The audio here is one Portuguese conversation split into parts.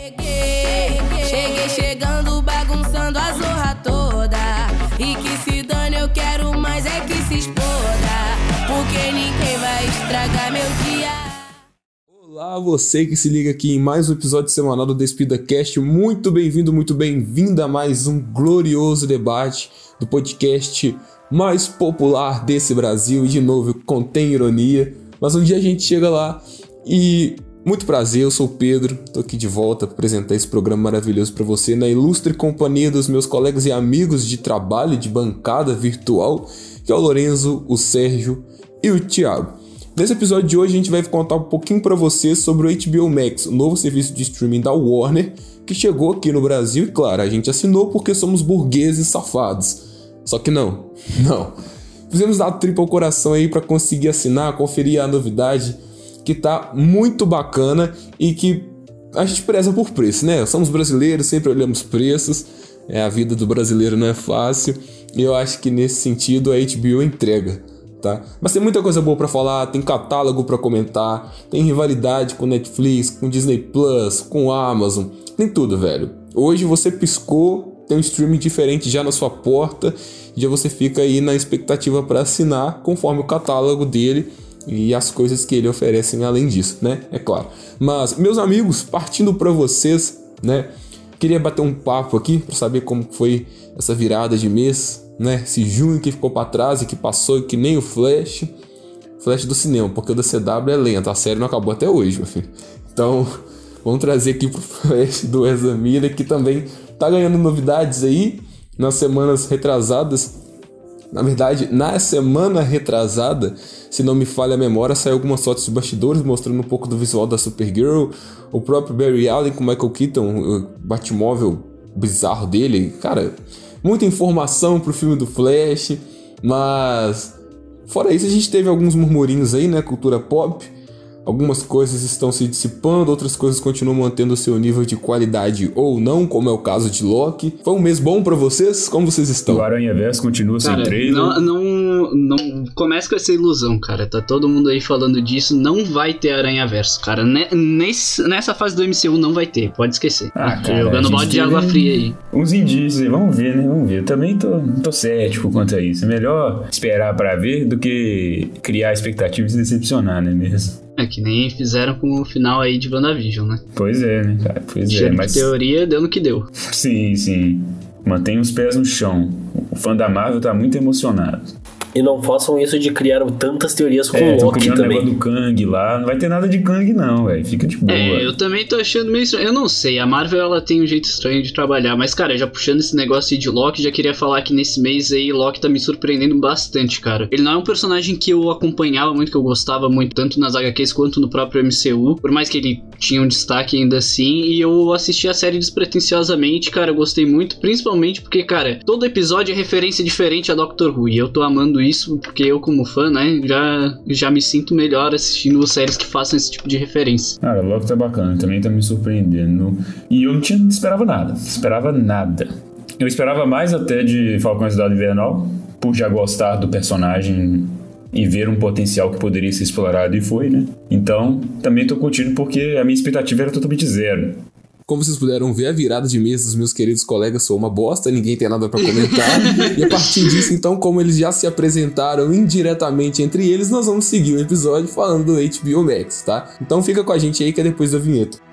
Cheguei, cheguei chegando, bagunçando a zorra toda. E que se dane, eu quero mais é que se exploda. Porque ninguém vai estragar meu dia. Olá, você que se liga aqui em mais um episódio semanal do Despida Cast. Muito bem-vindo, muito bem-vinda a mais um glorioso debate do podcast mais popular desse Brasil. E de novo, contém ironia, mas um dia a gente chega lá e muito prazer, eu sou o Pedro, tô aqui de volta para apresentar esse programa maravilhoso para você na ilustre companhia dos meus colegas e amigos de trabalho de bancada virtual, que é o Lorenzo, o Sérgio e o Thiago. Nesse episódio de hoje a gente vai contar um pouquinho para você sobre o HBO Max, o novo serviço de streaming da Warner, que chegou aqui no Brasil e claro, a gente assinou porque somos burgueses safados. Só que não, não. Fizemos dar tripa ao coração aí para conseguir assinar, conferir a novidade que tá muito bacana e que a gente preza por preço, né? Somos brasileiros, sempre olhamos preços. É, a vida do brasileiro não é fácil. E eu acho que nesse sentido a HBO entrega, tá? Mas tem muita coisa boa para falar, tem catálogo para comentar, tem rivalidade com Netflix, com Disney Plus, com Amazon, tem tudo, velho. Hoje você piscou, tem um streaming diferente já na sua porta, já você fica aí na expectativa para assinar conforme o catálogo dele e as coisas que ele oferece além disso, né? É claro. Mas, meus amigos, partindo para vocês, né? Queria bater um papo aqui para saber como foi essa virada de mês, né? Esse junho que ficou para trás e que passou que nem o Flash. Flash do cinema, porque o da CW é lento, a série não acabou até hoje, meu filho. Então, vamos trazer aqui pro Flash do Ezra Miller, que também tá ganhando novidades aí nas semanas retrasadas. Na verdade, na semana retrasada, se não me falha a memória, saiu algumas fotos de bastidores mostrando um pouco do visual da Supergirl, o próprio Barry Allen com Michael Keaton, o Batmóvel bizarro dele. Cara, muita informação pro filme do Flash, mas fora isso a gente teve alguns murmurinhos aí, né, cultura pop. Algumas coisas estão se dissipando, outras coisas continuam mantendo seu nível de qualidade ou não, como é o caso de Loki. Foi um mês bom para vocês? Como vocês estão? O Aranha Verso continua sem Cara, trailer. não, não, não começa com essa ilusão, cara. Tá todo mundo aí falando disso. Não vai ter Aranha Verso, cara. Ne- nesse- nessa fase do MCU não vai ter, pode esquecer. Ah, Tô cara, jogando balde de água fria aí. Uns indícios aí, vamos ver, né? Vamos ver. Eu também tô, tô cético quanto a isso. É melhor esperar pra ver do que criar expectativas e decepcionar, né mesmo? É que nem fizeram com o final aí de WandaVision, né? Pois é, né, cara? Pois é, Cheio mas. de teoria, deu no que deu. Sim, sim. Mantém os pés no chão. O fã da Marvel tá muito emocionado. E não façam isso de criar tantas teorias com É, o Loki também. negócio do Kang lá. Não vai ter nada de Kang, não, velho. Fica de boa. É, eu também tô achando meio estranho. Eu não sei, a Marvel ela tem um jeito estranho de trabalhar, mas cara, já puxando esse negócio aí de Loki, já queria falar que nesse mês aí Loki tá me surpreendendo bastante, cara. Ele não é um personagem que eu acompanhava muito, que eu gostava muito, tanto nas HQs quanto no próprio MCU, por mais que ele tinha um destaque ainda assim, e eu assisti a série despretensiosamente, cara, eu gostei muito, principalmente porque, cara, todo episódio é referência diferente a Doctor Who, e eu tô amando isso porque eu, como fã, né, já, já me sinto melhor assistindo séries que façam esse tipo de referência. Cara, o Loki tá bacana, também tá me surpreendendo. E eu não tinha, esperava nada, esperava nada. Eu esperava mais até de Falcão Cidade Invernal, por já gostar do personagem e ver um potencial que poderia ser explorado e foi, né? Então, também tô curtindo porque a minha expectativa era totalmente zero. Como vocês puderam ver, a virada de mês dos meus queridos colegas foi uma bosta, ninguém tem nada pra comentar. e a partir disso, então, como eles já se apresentaram indiretamente entre eles, nós vamos seguir o episódio falando do HBO Max, tá? Então fica com a gente aí que é depois da vinheta.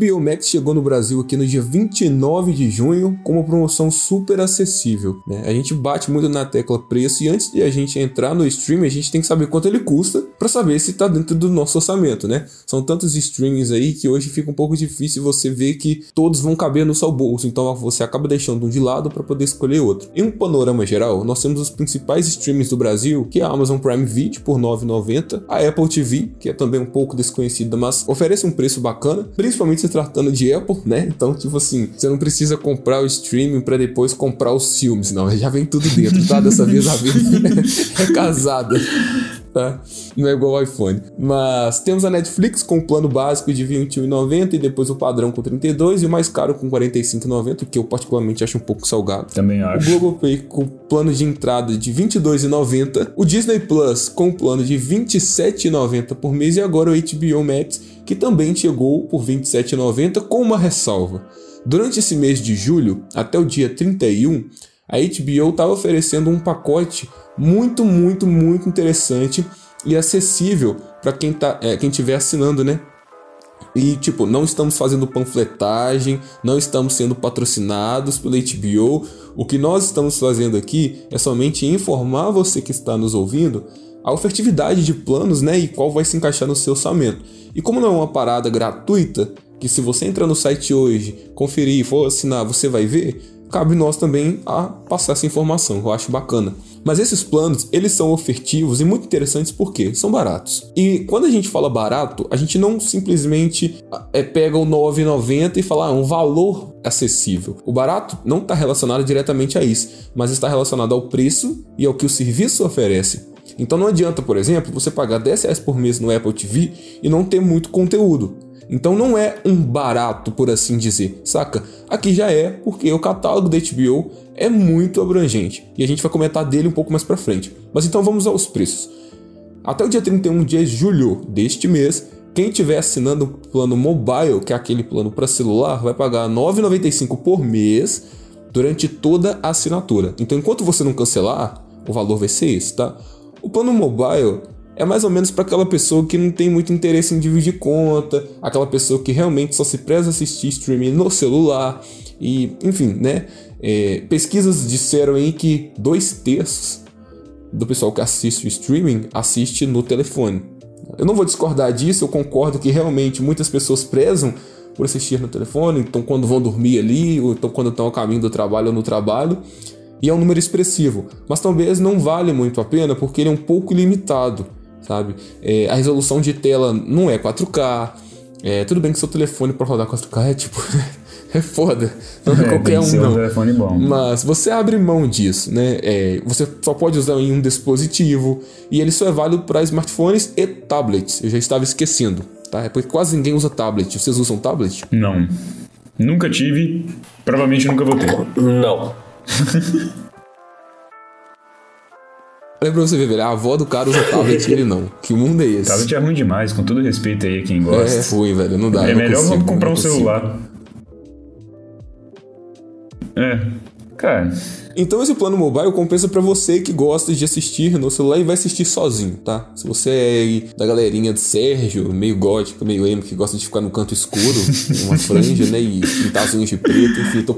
HBO Max chegou no Brasil aqui no dia 29 de junho com uma promoção super acessível. Né? A gente bate muito na tecla preço e antes de a gente entrar no stream, a gente tem que saber quanto ele custa para saber se está dentro do nosso orçamento, né? São tantos streamings aí que hoje fica um pouco difícil você ver que todos vão caber no seu bolso, então você acaba deixando um de lado para poder escolher outro. Em um panorama geral, nós temos os principais streamings do Brasil, que é a Amazon Prime Video por R$ 9,90, a Apple TV, que é também um pouco desconhecida, mas oferece um preço bacana, principalmente se tratando de Apple, né? Então, tipo assim, você não precisa comprar o streaming para depois comprar os filmes, não, já vem tudo dentro, tá? Dessa vez a vida é casada. tá? Não é igual ao iPhone. Mas temos a Netflix com o plano básico de R$ 21,90 e depois o padrão com 32 e o mais caro com R$ 45,90, que eu particularmente acho um pouco salgado. Também O acho. Globopay com plano de entrada de R$ 22,90. O Disney Plus com plano de R$ 27,90 por mês. E agora o HBO Max, que também chegou por R$ 27,90 com uma ressalva. Durante esse mês de julho, até o dia 31, a HBO estava oferecendo um pacote muito, muito, muito interessante e acessível para quem tá, é, quem estiver assinando, né? E, tipo, não estamos fazendo panfletagem, não estamos sendo patrocinados pela HBO. O que nós estamos fazendo aqui é somente informar você que está nos ouvindo a ofertividade de planos, né? E qual vai se encaixar no seu orçamento. E como não é uma parada gratuita, que se você entrar no site hoje, conferir e for assinar, você vai ver, cabe nós também a passar essa informação, eu acho bacana. Mas esses planos, eles são ofertivos e muito interessantes porque são baratos. E quando a gente fala barato, a gente não simplesmente é, pega o 9,90 e fala ah, um valor acessível. O barato não está relacionado diretamente a isso, mas está relacionado ao preço e ao que o serviço oferece. Então não adianta, por exemplo, você pagar 10 reais por mês no Apple TV e não ter muito conteúdo. Então não é um barato, por assim dizer, saca? Aqui já é, porque o catálogo da HBO é muito abrangente e a gente vai comentar dele um pouco mais pra frente. Mas então vamos aos preços. Até o dia 31 de julho deste mês, quem estiver assinando o plano mobile, que é aquele plano para celular, vai pagar R$ 9,95 por mês durante toda a assinatura. Então enquanto você não cancelar, o valor vai ser esse, tá? O plano mobile é mais ou menos para aquela pessoa que não tem muito interesse em dividir conta, aquela pessoa que realmente só se preza assistir streaming no celular e, enfim, né? É, pesquisas disseram aí que dois terços do pessoal que assiste o streaming assiste no telefone. Eu não vou discordar disso, eu concordo que realmente muitas pessoas prezam por assistir no telefone, então quando vão dormir ali, ou então quando estão ao caminho do trabalho ou no trabalho, e é um número expressivo, mas talvez não vale muito a pena porque ele é um pouco limitado sabe? É, a resolução de tela não é 4K. É, tudo bem que seu telefone para rodar 4K é tipo. é foda. Não é, É, qualquer um, um não. telefone bom. Mas você abre mão disso, né? É, você só pode usar em um dispositivo. E ele só é válido para smartphones e tablets. Eu já estava esquecendo, tá? É porque quase ninguém usa tablet. Vocês usam tablet? Não. Nunca tive, provavelmente nunca vou ter. Não. Olha pra você ver, velho. A avó do cara usa tablet e ele não. Que mundo é esse? Tablet é ruim demais, com todo respeito aí a quem É gosta. ruim, velho. Não dá. É, não melhor consigo, vamos comprar um consigo. celular. É. Cara, Então esse plano mobile compensa pra você que gosta de assistir no celular e vai assistir sozinho, tá? Se você é da galerinha do Sérgio, meio gótico, meio emo, que gosta de ficar no canto escuro, uma franja, né? E pintar as unhas de preto, enfim, tô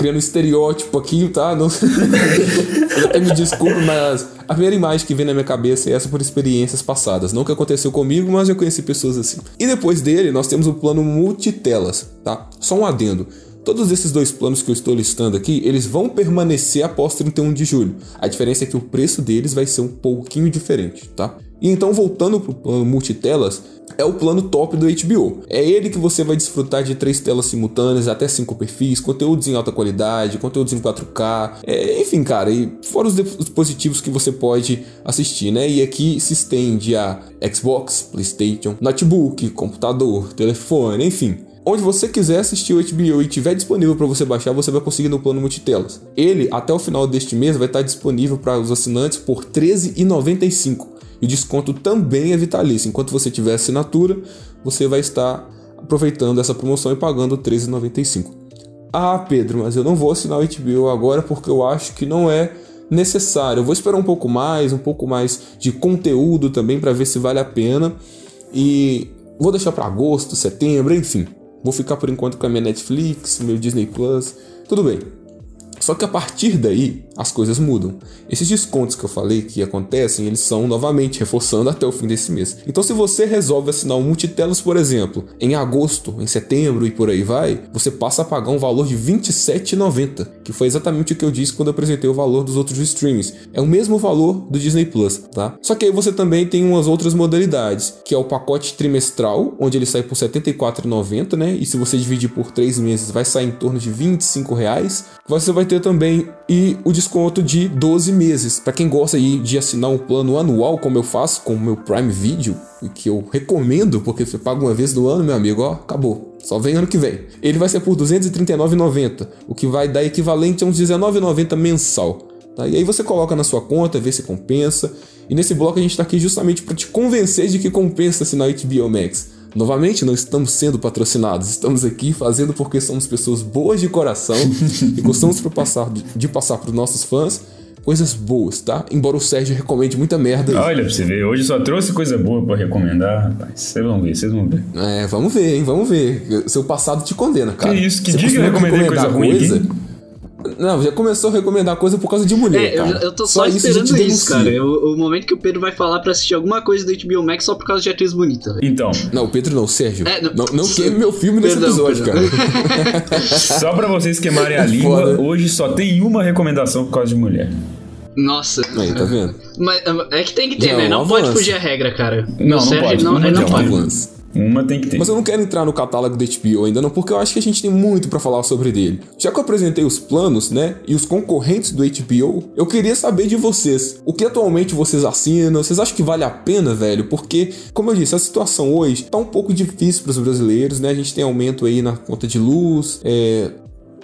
criando estereótipo aqui, tá? Não... Eu até me desculpe, mas a primeira imagem que vem na minha cabeça é essa por experiências passadas. Não que aconteceu comigo, mas eu conheci pessoas assim. E depois dele, nós temos o plano multitelas, tá? Só um adendo. Todos esses dois planos que eu estou listando aqui, eles vão permanecer após 31 de julho. A diferença é que o preço deles vai ser um pouquinho diferente, tá? E então, voltando para o plano multitelas, é o plano top do HBO. É ele que você vai desfrutar de três telas simultâneas, até cinco perfis, conteúdos em alta qualidade, conteúdos em 4K, é, enfim, cara, e fora os dispositivos que você pode assistir, né? E aqui se estende a Xbox, PlayStation, notebook, computador, telefone, enfim. Onde você quiser assistir o HBO e tiver disponível para você baixar, você vai conseguir no plano multitelas. Ele, até o final deste mês, vai estar disponível para os assinantes por R$ 13,95. E o desconto também é vitalício. Enquanto você tiver assinatura, você vai estar aproveitando essa promoção e pagando R$ 13,95. Ah, Pedro, mas eu não vou assinar o HBO agora porque eu acho que não é necessário. Eu vou esperar um pouco mais, um pouco mais de conteúdo também para ver se vale a pena. E vou deixar para agosto, setembro, enfim. Vou ficar por enquanto com a minha Netflix, meu Disney Plus, tudo bem. Só que a partir daí as coisas mudam. Esses descontos que eu falei que acontecem, eles são novamente reforçando até o fim desse mês. Então, se você resolve assinar um multitelas, por exemplo, em agosto, em setembro e por aí vai, você passa a pagar um valor de R$ 27,90, que foi exatamente o que eu disse quando apresentei o valor dos outros streams. É o mesmo valor do Disney Plus, tá? Só que aí você também tem umas outras modalidades, que é o pacote trimestral, onde ele sai por R$ 74,90, né? E se você dividir por três meses, vai sair em torno de 25 reais. Você vai ter também e o desconto de 12 meses. Para quem gosta aí de assinar um plano anual, como eu faço com o meu Prime Video, que eu recomendo, porque você paga uma vez no ano, meu amigo, ó, acabou. Só vem ano que vem. Ele vai ser por R$ 239,90, o que vai dar equivalente a uns R$19,90 mensal. Tá? E aí você coloca na sua conta, vê se compensa. E nesse bloco a gente está aqui justamente para te convencer de que compensa assinar HBO Max. Novamente, não estamos sendo patrocinados, estamos aqui fazendo porque somos pessoas boas de coração e gostamos de passar, de passar para os nossos fãs coisas boas, tá? Embora o Sérgio recomende muita merda. Aí. Olha, pra você ver, hoje só trouxe coisa boa para recomendar, rapaz. Vocês vão ver, vocês vão ver. É, vamos ver, hein? Vamos ver. Seu passado te condena, cara. Que isso, que diga que eu recomendei coisa ruim. Coisa, não, já começou a recomendar coisa por causa de mulher. É, eu, eu, tô só, só esperando isso, isso cara. O, o, momento que o Pedro vai falar pra assistir alguma coisa do HBO Max só por causa de atriz bonita. Véio. Então. Não, o Pedro não, Sérgio. É, não, não, não queime meu filme nesse perdão, episódio, perdão. cara. só pra vocês queimarem a língua, Foda. hoje só tem uma recomendação por causa de mulher. Nossa. Aí, tá vendo? Mas é que tem que ter, já, né? Não pode fugir a regra, cara. Não, não Sérgio, pode. Não, não, não pode. Uma tem que ter. Mas eu não quero entrar no catálogo da HBO ainda não, porque eu acho que a gente tem muito para falar sobre dele. Já que eu apresentei os planos, né, e os concorrentes do HBO, eu queria saber de vocês. O que atualmente vocês assinam? Vocês acham que vale a pena, velho? Porque, como eu disse, a situação hoje tá um pouco difícil para os brasileiros, né? A gente tem aumento aí na conta de luz, é,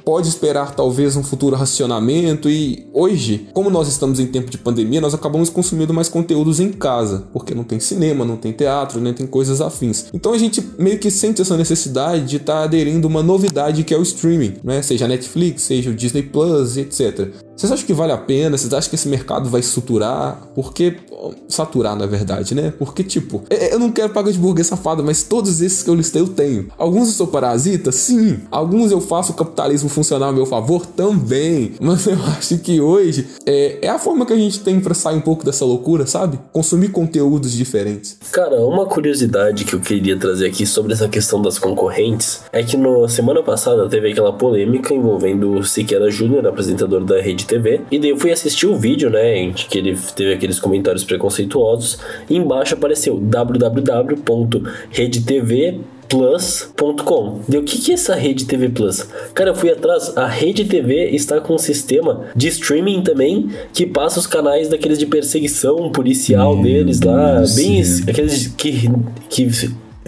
pode esperar talvez um futuro racionamento e hoje, como nós estamos em tempo de pandemia, nós acabamos consumindo mais conteúdos em casa, porque não tem cinema, não tem teatro, nem tem coisas afins. Então a gente meio que sente essa necessidade de estar tá aderindo uma novidade que é o streaming, né? Seja Netflix, seja o Disney Plus, etc. Vocês acham que vale a pena? Vocês acham que esse mercado vai saturar? Porque. Saturar, na verdade, né? Porque, tipo, é, é, eu não quero pagar de burguês safado, mas todos esses que eu listei eu tenho. Alguns eu sou parasita? Sim. Alguns eu faço o capitalismo funcionar a meu favor? Também. Mas eu acho que hoje é, é a forma que a gente tem para sair um pouco dessa loucura, sabe? Consumir conteúdos diferentes. Cara, uma curiosidade que eu queria trazer aqui sobre essa questão das concorrentes é que na semana passada teve aquela polêmica envolvendo o Siqueira Júnior, apresentador da Rede TV. E daí eu fui assistir o vídeo, né? Em que ele teve aqueles comentários preconceituosos. E embaixo apareceu www.redetv plus.com. Deu o que, que é essa rede TV Plus? Cara, eu fui atrás. A rede TV está com um sistema de streaming também que passa os canais daqueles de perseguição policial Meu deles lá, Deus bem aqueles que, que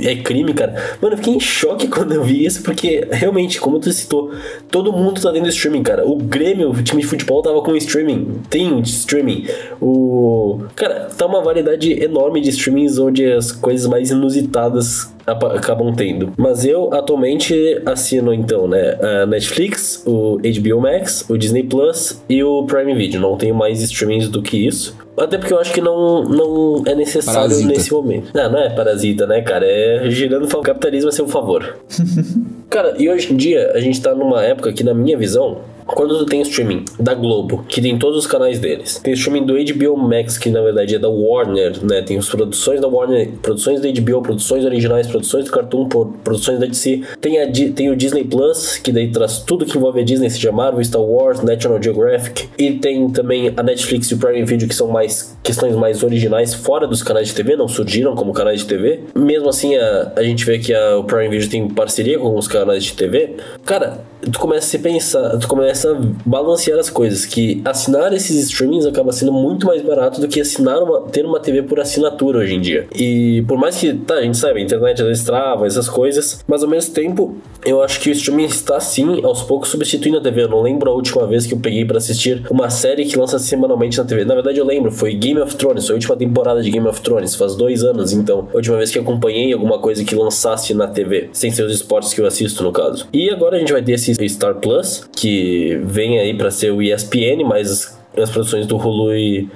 é crime, cara. Mano, eu fiquei em choque quando eu vi isso, porque realmente, como tu citou, todo mundo tá dentro streaming, cara. O Grêmio, o time de futebol, tava com streaming. Tem streaming. O. Cara, tá uma variedade enorme de streamings onde as coisas mais inusitadas acabam tendo. Mas eu atualmente assino então, né, a Netflix, o HBO Max, o Disney Plus e o Prime Video. Não tenho mais streamings do que isso. Até porque eu acho que não, não é necessário parasita. nesse momento. Não, não é parasita, né, cara? É girando o capitalismo a seu favor. cara, e hoje em dia a gente tá numa época que, na minha visão, quando tu tem streaming da Globo, que tem todos os canais deles, tem streaming do HBO Max, que na verdade é da Warner, né? Tem as produções da Warner, produções da HBO, produções originais, produções do Cartoon, produções da DC. Tem, a, tem o Disney Plus, que daí traz tudo que envolve a Disney, seja Marvel, Star Wars, National Geographic. E tem também a Netflix e o Prime Video, que são mais questões mais originais fora dos canais de TV, não surgiram como canais de TV. Mesmo assim, a, a gente vê que a, o Prime Video tem parceria com os canais de TV. Cara, tu começa a se pensar, tu começa a balancear as coisas, que assinar esses streamings acaba sendo muito mais barato do que assinar uma, ter uma TV por assinatura hoje em dia. E por mais que, tá, a gente sabe, a internet às vezes trava, essas coisas, mas ao mesmo tempo, eu acho que o streaming está sim, aos poucos, substituindo a TV. Eu não lembro a última vez que eu peguei para assistir uma série que lança semanalmente na TV. Na verdade, eu lembro, foi Game of Thrones, foi a última temporada de Game of Thrones, faz dois anos, então, a última vez que acompanhei alguma coisa que lançasse na TV, sem ser os esportes que eu assisto, no caso. E agora a gente vai ter esse Star Plus, que vem aí para ser o ESPN, mas as produções do Hulu e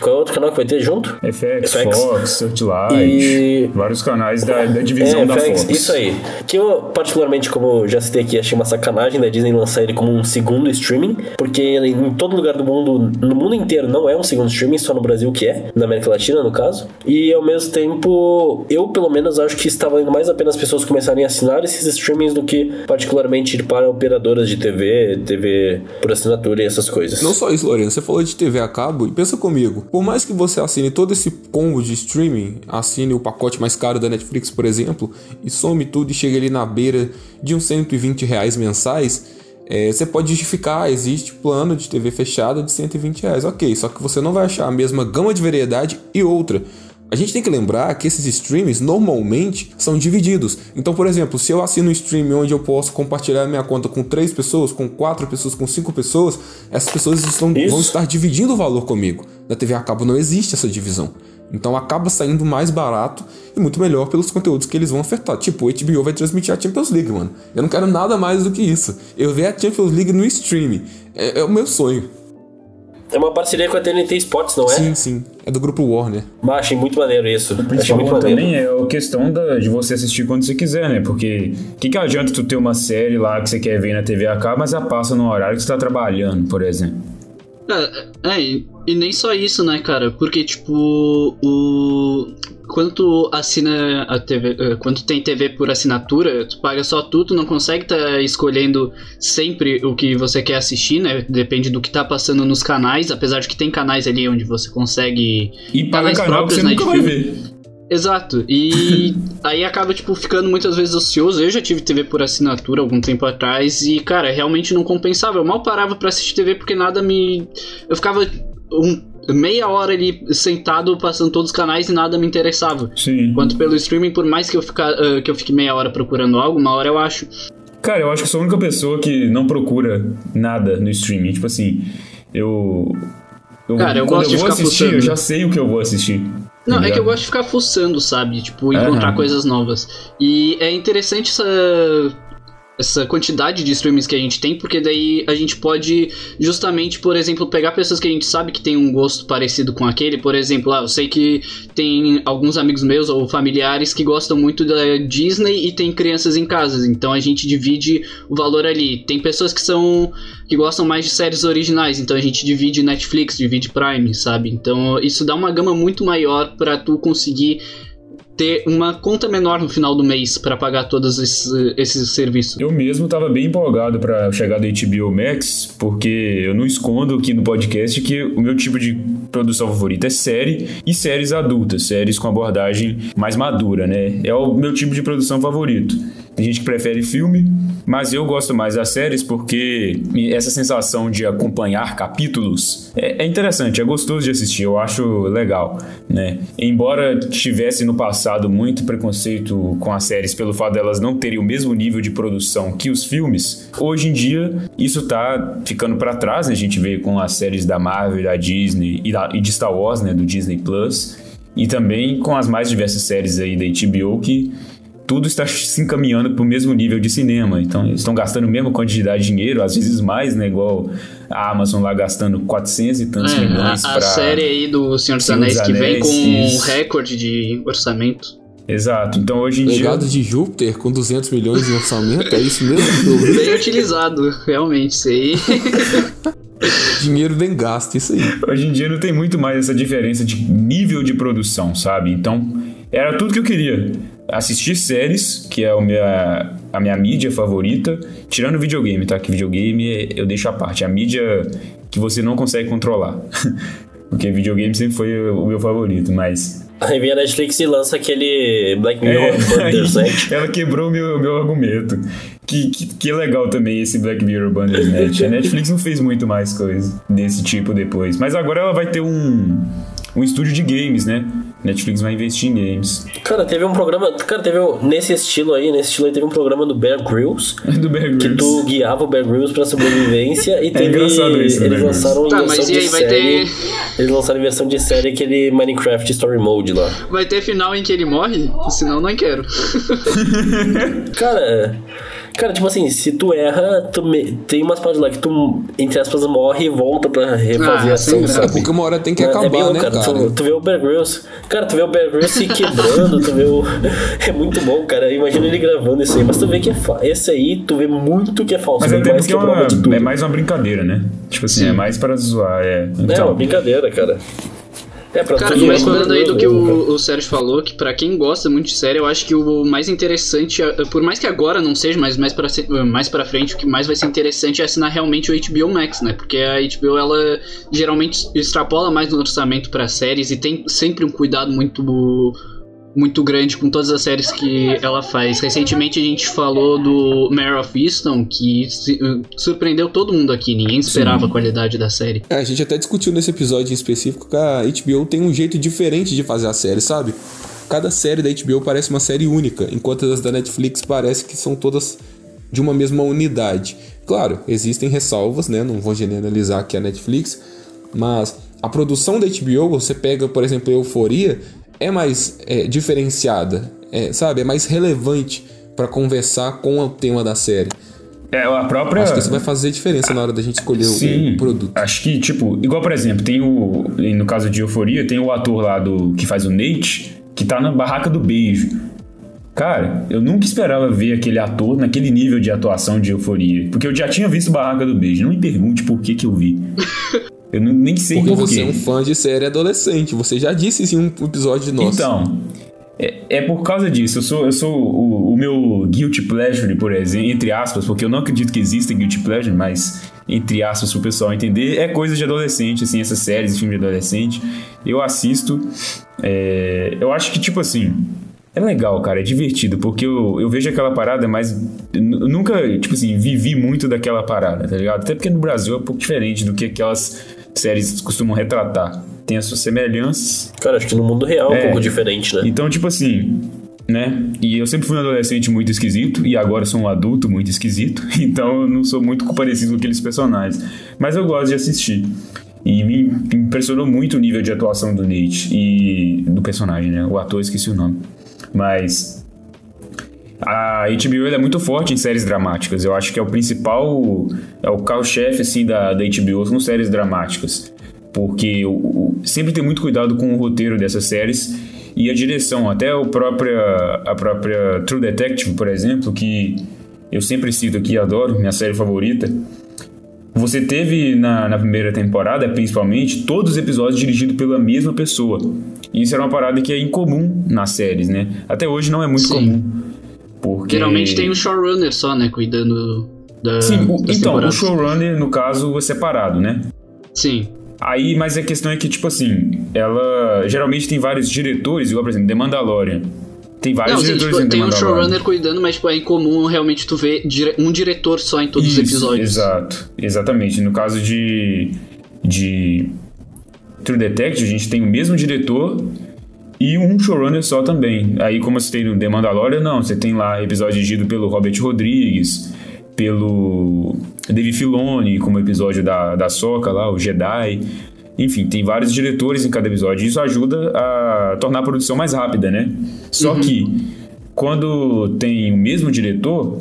qual é o outro canal que vai ter junto? FX, FX. Fox, Searchlight, e... vários canais da, da divisão é, da FX, Fox. Isso aí. Que eu, particularmente, como já citei aqui, achei uma sacanagem da Disney lançar ele como um segundo streaming, porque em todo lugar do mundo, no mundo inteiro, não é um segundo streaming, só no Brasil que é, na América Latina, no caso. E ao mesmo tempo, eu pelo menos acho que está valendo mais a pena as pessoas começarem a assinar esses streamings do que particularmente ir para operadoras de TV, TV por assinatura e essas coisas. Não só isso, Lorena, você falou de TV a cabo e pensa comigo, por mais que você assine todo esse combo de streaming, assine o pacote mais caro da Netflix, por exemplo, e some tudo e chegue ali na beira de uns 120 reais mensais, É, você pode justificar, existe plano de TV fechada de 120 reais, ok, só que você não vai achar a mesma gama de variedade e outra. A gente tem que lembrar que esses streams normalmente são divididos. Então, por exemplo, se eu assino um stream onde eu posso compartilhar minha conta com três pessoas, com quatro pessoas, com cinco pessoas, essas pessoas estão, vão estar dividindo o valor comigo. Na TV a cabo não existe essa divisão. Então acaba saindo mais barato e muito melhor pelos conteúdos que eles vão ofertar. Tipo, o HBO vai transmitir a Champions League, mano. Eu não quero nada mais do que isso. Eu ver a Champions League no stream. É, é o meu sonho. É uma parceria com a TNT Sports, não é? Sim, sim. É do grupo Warner. Mas achei muito maneiro isso. O Achei principal muito maneiro. também é a questão da- de você assistir quando você quiser, né? Porque o que, que adianta tu ter uma série lá que você quer ver na TV a cabo, mas ela passa no horário que você tá trabalhando, por exemplo. É, é, e nem só isso, né, cara? Porque, tipo, o. Quando tu assina a TV. eh, Quando tem TV por assinatura, tu paga só tu, tu não consegue estar escolhendo sempre o que você quer assistir, né? Depende do que tá passando nos canais, apesar de que tem canais ali onde você consegue. E paga Canais canal que você próprios, nunca né, vai ver. Exato. E aí acaba, tipo, ficando muitas vezes ocioso. Eu já tive TV por assinatura algum tempo atrás e, cara, realmente não compensava. Eu mal parava pra assistir TV porque nada me. Eu ficava um- meia hora ali sentado passando todos os canais e nada me interessava. Sim. Enquanto pelo streaming, por mais que eu, ficar, ah, que eu fique meia hora procurando algo, uma hora eu acho. Cara, eu acho que sou a única pessoa que não procura nada no streaming. Tipo assim, eu. eu Cara, eu gosto eu de vou ficar assistir, fuçando. eu já sei o que eu vou assistir. Não, tá é que eu gosto de ficar fuçando, sabe? Tipo, encontrar Aham. coisas novas. E é interessante essa, essa quantidade de streamings que a gente tem, porque daí a gente pode justamente, por exemplo, pegar pessoas que a gente sabe que tem um gosto parecido com aquele. Por exemplo, ah, eu sei que tem alguns amigos meus ou familiares que gostam muito da Disney e tem crianças em casa. Então a gente divide o valor ali. Tem pessoas que são. que gostam mais de séries originais, então a gente divide Netflix, divide Prime, sabe? Então isso dá uma gama muito maior pra tu conseguir ter uma conta menor no final do mês pra pagar todos esses, esses serviços. Eu mesmo tava bem empolgado pra chegar do HBO Max, porque eu não escondo aqui no podcast que o meu tipo de produção favorita é série e séries adultas, séries com abordagem mais madura, né? É o meu tipo de produção favorito. Tem gente que prefere filme, mas eu gosto mais das séries porque essa sensação de acompanhar capítulos é, é interessante, é gostoso de assistir, eu acho legal, né? Embora tivesse no passado muito preconceito com as séries pelo fato delas não terem o mesmo nível de produção que os filmes, hoje em dia isso tá ficando para trás, né? A gente vê com as séries da Marvel, da Disney e, da, e de Star Wars, né? Do Disney Plus. E também com as mais diversas séries aí da HBO que tudo está se encaminhando para o mesmo nível de cinema. Então, eles estão gastando a mesma quantidade de dinheiro, às vezes mais, né? Igual a Amazon lá gastando 400 e tantos É, a, milhões a para. série aí do Senhor dos dos Anéis que vem Anéis, com um isso. recorde de orçamento. Exato. Então, hoje em Legado dia. de Júpiter com 200 milhões de orçamento, é isso mesmo? Bem utilizado, realmente, isso aí. Dinheiro bem gasto, isso aí. Hoje em dia não tem muito mais essa diferença de nível de produção, sabe? Então, era tudo que eu queria. Assistir séries, que é o minha, a minha mídia favorita, tirando videogame, tá? Que videogame eu deixo à parte. A mídia que você não consegue controlar. Porque videogame sempre foi o meu favorito, mas. Aí vem a Netflix e lança aquele Black É, Mirror aí Bandersnatch. ela quebrou o meu, meu argumento. Que, que, que legal também esse Black Mirror Bandersnatch. A Netflix não fez muito mais coisa desse tipo depois. Mas agora ela vai ter um, um estúdio de games, né? Netflix vai investir em games. Cara, teve um programa. Cara, teve um, nesse estilo aí, nesse estilo aí, teve um programa do Bear Grylls. Do Bear Que Grylls. tu guiava o Bear Grylls pra sobrevivência e teve. engraçado isso do eles Bear lançaram Tá, versão mas e de aí, vai série. ter- Eles lançaram em versão de série aquele Minecraft Story Mode lá. Vai ter final em que ele morre? Senão não quero. Cara, cara, tipo assim, se tu erra, tu me- tem umas partes lá que tu, entre aspas, morre e volta pra refazer Ah, a ação, sim, sabe? Porque uma hora tem que É- é acabar, bem louco, né, cara? Tu, tu vê o Bear Grylls, cara, tu vê o Bear Grylls se quebrando, tu vê o... É muito bom, cara, imagina ele gravando isso aí, mas tu vê que é fa... esse aí, tu vê muito que é falso, Mas até mais porque é, que é uma- é mais uma brincadeira, né? Tipo assim, é mais para zoar. É, É uma então, brincadeira, cara. É pra Cara, mas falando aí do que mesmo, cara. o, o Sérgio falou, que pra quem gosta muito de série, eu acho que o mais interessante, eh, por mais que agora não seja, mas mais pra, mais pra frente, o que mais vai ser interessante é assinar realmente o HBO Max, né? Porque a HBO, ela geralmente extrapola mais no orçamento pra séries e tem sempre um cuidado muito muito grande com todas as séries que ela faz. Recentemente a gente falou do Mare of Easton, que surpreendeu todo mundo aqui, ninguém esperava Sim. a qualidade da série. É, a gente até discutiu nesse episódio em específico que a HBO tem um jeito diferente de fazer a série, sabe? Cada série da HBO parece uma série única, enquanto as da Netflix parece que são todas de uma mesma unidade. Claro, existem ressalvas, né? Não vou generalizar aqui a Netflix, mas a produção da HBO, você pega, por exemplo, Euforia, é mais é, diferenciada, é, sabe? É mais relevante para conversar com o tema da série. É, a própria. Acho que isso vai fazer diferença na hora da gente escolher Sim, o produto. Acho que, tipo, igual, por exemplo, tem o. No caso de Euforia, tem o ator lá do que faz o Nate, que tá na barraca do beijo. Cara, eu nunca esperava ver aquele ator naquele nível de atuação de euforia. Porque eu já tinha visto Barraca do Beijo. Não me pergunte por que que eu vi. Eu nem sei Porque por você é um fã de série adolescente. Você já disse isso em um episódio nosso. Então, é, é, por causa disso. Eu sou, eu sou o, o, meu guilty pleasure, por exemplo, entre aspas, porque eu não acredito que exista guilty pleasure, mas entre aspas pro pessoal entender, é coisa de adolescente, assim, essas séries, filmes de adolescente. Eu assisto. É, eu acho que, tipo assim. É legal, cara, é divertido, porque eu, eu vejo aquela parada, mas nunca, tipo assim, vivi muito daquela parada, tá ligado? Até porque no Brasil é um pouco diferente do que aquelas séries costumam retratar. Tem as suas semelhanças. Cara, acho que no mundo real é, um pouco diferente, né? Então, tipo assim, né? E eu sempre fui um adolescente muito esquisito, e agora sou um adulto muito esquisito, então eu não sou muito parecido com aqueles personagens. Mas eu gosto de assistir. E me impressionou muito o nível de atuação do Nate e do personagem, né? O ator, esqueci o nome. Mas a HBO é muito forte em séries dramáticas. Eu acho que é o principal, é o carro-chefe assim da, da HBO com séries dramáticas, porque o, o, sempre tem muito cuidado com o roteiro dessas séries e a direção. Até o própria, a própria True Detective, por exemplo, que eu sempre cito aqui, adoro, minha série favorita. Você teve na, na primeira temporada, principalmente, todos os episódios dirigidos pela mesma pessoa. E isso era uma parada que é incomum nas séries, né? Até hoje não é muito Sim. comum. Porque... Geralmente tem o showrunner só, né? Cuidando da. Sim, o, então, temporadas. o showrunner, no caso, é separado, né? Sim. Aí, mas a questão é que, tipo assim, ela geralmente tem vários diretores, igual, por exemplo, The Mandalorian. Tem vários não, diretores tipo, em Tem um showrunner cuidando, mas tipo, é incomum realmente tu ver um diretor só em todos Isso, os episódios. Exato, exatamente. No caso de, de True Detective, a gente tem o mesmo diretor e um showrunner só também. Aí, como você tem no The Mandalorian, não, você tem lá episódio dirigido pelo Robert Rodrigues, pelo Dave Filoni, como episódio da, da Soca lá, o Jedi. Enfim, tem vários diretores em cada episódio. Isso ajuda a tornar a produção mais rápida, né? Só uhum. que, quando tem o mesmo diretor,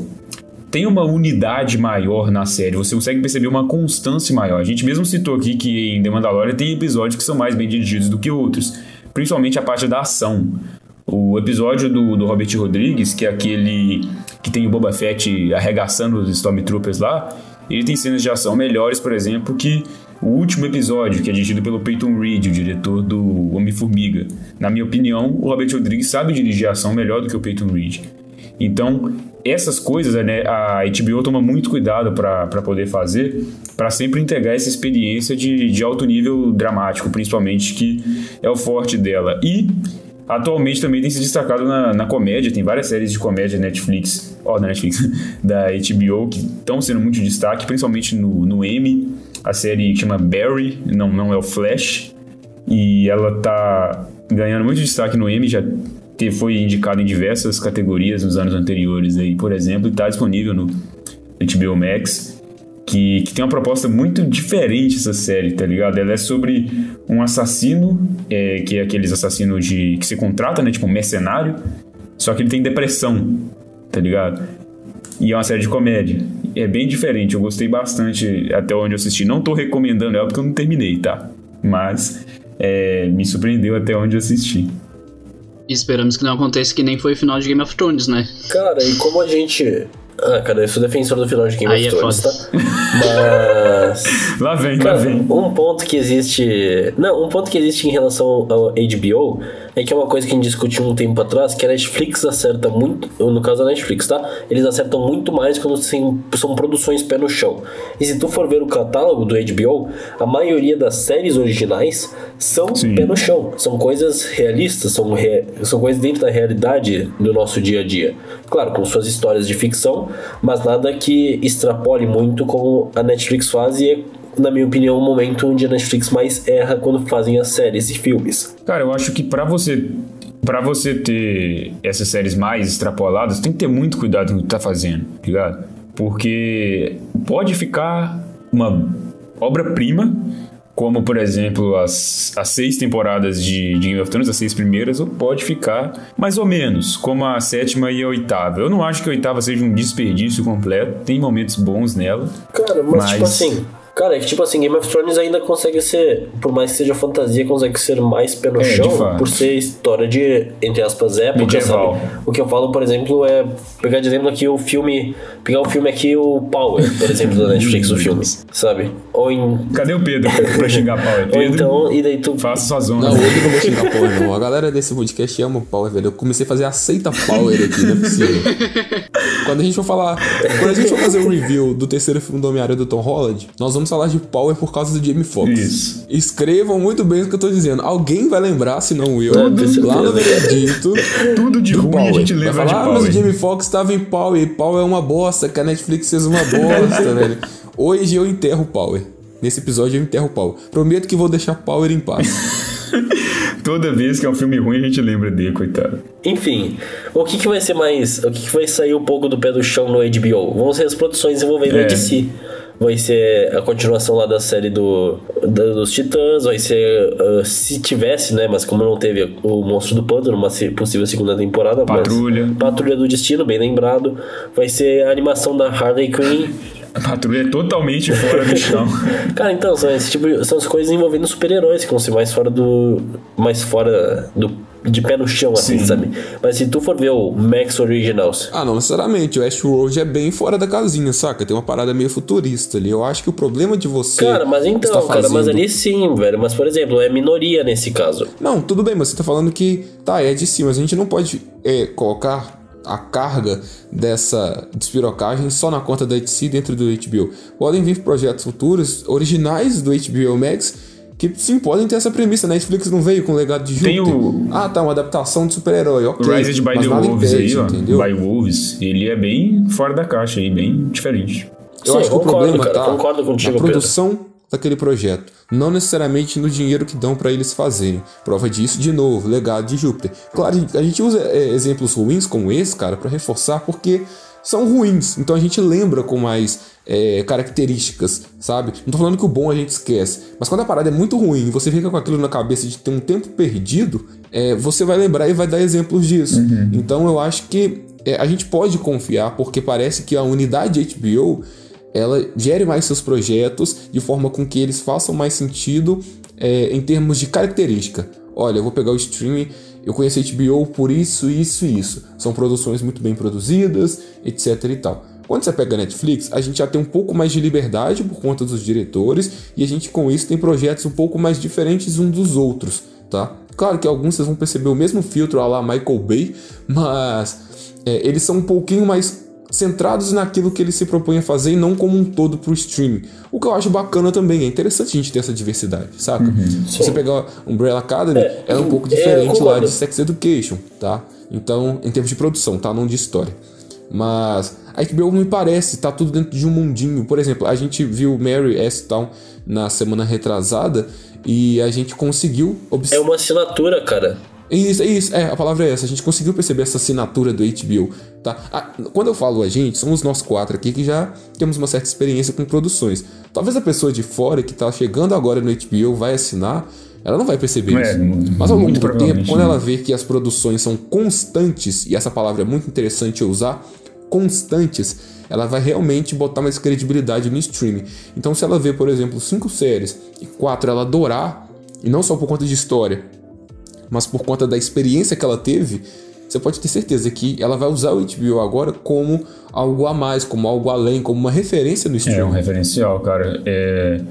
tem uma unidade maior na série, você consegue perceber uma constância maior. A gente mesmo citou aqui que em The Mandalorian tem episódios que são mais bem dirigidos do que outros, principalmente a parte da ação. O episódio do, do Robert Rodrigues, que é aquele que tem o Boba Fett arregaçando os Stormtroopers lá, ele tem cenas de ação melhores, por exemplo, que o último episódio, que é dirigido pelo Peyton Reed, o diretor do Homem-Formiga. Na minha opinião, o Robert Rodrigues sabe dirigir ação melhor do que o Peyton Reed. Então, essas coisas né, a HBO toma muito cuidado para poder fazer, para sempre entregar essa experiência de, de alto nível dramático, principalmente, que é o forte dela. E atualmente também tem se destacado na, na comédia, tem várias séries de comédia Netflix, ó, oh, Netflix, da HBO, que estão sendo muito destaque, principalmente no, no M, a série chama Barry, não, não é o Flash, e ela tá ganhando muito destaque no M, já que foi indicado em diversas categorias nos anos anteriores aí, por exemplo, e está disponível no HBO Max. Que, que, tem uma proposta muito diferente essa série, tá ligado? Ela é sobre um assassino, é, que é aqueles assassinos de que se contrata, né? Tipo um mercenário, só que ele tem depressão, tá ligado? E é uma série de comédia. É bem diferente, eu gostei bastante até onde eu assisti. Não tô recomendando ela porque eu não terminei, tá? Mas é, me surpreendeu até onde eu assisti. Esperamos que não aconteça que nem foi o final de Game of Thrones, né? Cara, e como a gente Ah, cara, eu sou defensor do final de Game Aí of é Thrones, tá? Mas. Lá vem, lá Cara, vem. um ponto que existe. Não, um ponto que existe em relação ao HBO é que é uma coisa que a gente discutiu um tempo atrás, que a Netflix acerta muito. No caso da Netflix, tá? Eles acertam muito mais quando são produções pé no chão. E se tu for ver o catálogo do HBO, a maioria das séries originais são Sim. pé no chão. São coisas realistas, são, rea- são coisas dentro da realidade do nosso dia a dia. Claro, com suas histórias de ficção, mas nada que extrapole muito como a Netflix faz e é, na minha opinião, o momento onde a Netflix mais erra quando fazem as séries e filmes. Cara, eu acho que pra você para você ter essas séries mais extrapoladas, tem que ter muito cuidado no que tá fazendo, tá ligado? Porque pode ficar uma obra-prima, como por exemplo as, as seis temporadas de, de Game of Thrones, as seis primeiras, ou pode ficar mais ou menos, como a sétima e a oitava. Eu não acho que a oitava seja um desperdício completo, tem momentos bons nela. Cara, mas, tipo Mas- assim. Cara, é que tipo assim, Game of Thrones ainda consegue ser, por mais que seja fantasia, consegue ser mais pé no É, chão, por ser história de, entre aspas, época, Medieval. sabe? O que eu falo, por exemplo, é pegar de exemplo aqui o filme. Pegar o filme aqui, o Power, por exemplo, da Netflix, o filme, sabe? Ou em. Cadê o Pedro pra xingar pau? É Ou Pedro? então, e daí tu. Faça sua zona. Não, hoje eu não vou xingar Power, não. A galera desse podcast ama o Power, velho. Eu comecei a fazer aceita Power aqui, não é possível. Quando a gente for falar. Quando a gente for fazer o review do terceiro filme do Homem-Aranha do Tom Holland, nós vamos falar de Power por causa do Jamie Foxx. Isso. Escrevam muito bem o que eu tô dizendo. Alguém vai lembrar, se não eu, É, tenho certeza. lá no veredito. Tudo de ruim Power. a gente Vai lembra de falar, ah, Power. mas o Jamie Foxx tava em Power e Power é uma bosta, que a Netflix fez uma bosta, velho. Hoje eu enterro o Power. Nesse episódio eu enterro o Power. Prometo que vou deixar Power em paz. Toda vez que é um filme ruim, a gente lembra dele, coitado. Enfim, o que, que vai ser mais. O que, que vai sair um pouco do pé do chão no HBO? Vão ser as produções envolvendo É. a DC. Vai ser a continuação lá da série do, da- dos Titãs, vai ser. ah, se tivesse, né? Mas como não teve o Monstro do Pântano, uma possível segunda temporada. Patrulha. Patrulha do Destino, bem lembrado. Vai ser a animação da Harley Quinn. A patrulha é totalmente fora do chão. Cara, então, são, esse tipo, são as coisas envolvendo super-heróis que vão ser mais fora do. mais fora do. De pé no chão, assim, Sim. sabe? Mas se tu for ver o Max Originals, Ah, não necessariamente. O Westworld é bem fora da casinha, saca? Tem uma parada meio futurista ali. Eu acho que o problema de você. Cara, mas então, estar cara, mas fazendo- ali sim, velho. Mas, por exemplo, é minoria nesse caso. Não, tudo bem, mas você tá falando que. Tá, é de si, mas a gente não pode é, colocar a carga dessa despirocagem só na conta da DC dentro do HBO. Podem vir projetos futuros, originais do HBO Max, que sim, podem ter essa premissa. Netflix não veio com o legado de Tem Júpiter. o- Ah, tá, uma adaptação de super-herói, O ok. Rise by the Wolves impede, aí, ó. entendeu? By Wolves, ele é bem fora da caixa aí, bem diferente. Eu Sim, acho que o concordo, problema cara, tá concordo contigo, na Pedro. produção daquele projeto, não necessariamente no dinheiro que dão pra eles fazerem. Prova disso, de novo, legado de Júpiter. Claro, a gente usa é, exemplos ruins como esse, cara, pra reforçar porque são ruins. Então a gente lembra com mais é, características, sabe? Não tô falando que o bom a gente esquece, mas quando a parada é muito ruim e você fica com aquilo na cabeça de ter um tempo perdido, é, você vai lembrar e vai dar exemplos disso. Então eu acho que é, a gente pode confiar porque parece que a unidade HBO ela gere mais seus projetos de forma com que eles façam mais sentido é, em termos de característica. Olha, eu vou pegar o streaming, eu conheço HBO por isso, isso e isso. São produções muito bem produzidas, etc e tal. Quando você pega a Netflix, a gente já tem um pouco mais de liberdade por conta dos diretores e a gente com isso tem projetos um pouco mais diferentes uns dos outros, tá? Claro que alguns vocês vão perceber o mesmo filtro a lá Michael Bay, mas é, eles são um pouquinho mais centrados naquilo que ele se propõe a fazer e não como um todo pro streaming. O que eu acho bacana também, é interessante a gente ter essa diversidade, saca? Se você pegar Umbrella Academy, É, ela é um pouco é, diferente lá concordo. de Sex Education, tá? Então, em termos de produção, tá? Não de história. Mas a HBO me parece, tá tudo dentro de um mundinho. Por exemplo, a gente viu Mary S. Town na semana retrasada e a gente conseguiu É uma assinatura, cara. Isso, isso, é, a palavra é essa. A gente conseguiu perceber essa assinatura do HBO, tá? Ah, quando eu falo a gente, somos nós quatro aqui que já temos uma certa experiência com produções. Talvez a pessoa de fora que tá chegando agora no HBO vai assinar, ela não vai perceber É, isso. Mas ao longo do tempo, quando ela vê que as produções são constantes, e essa palavra é muito interessante eu usar, constantes, ela vai realmente botar mais credibilidade no streaming. Então, se ela vê, por exemplo, cinco séries e quatro ela adorar, e não só por conta de história, mas por conta da experiência que ela teve, você pode ter certeza que ela vai usar o HBO agora como algo a mais, como algo além, como uma referência no streaming. É um referencial, cara. É...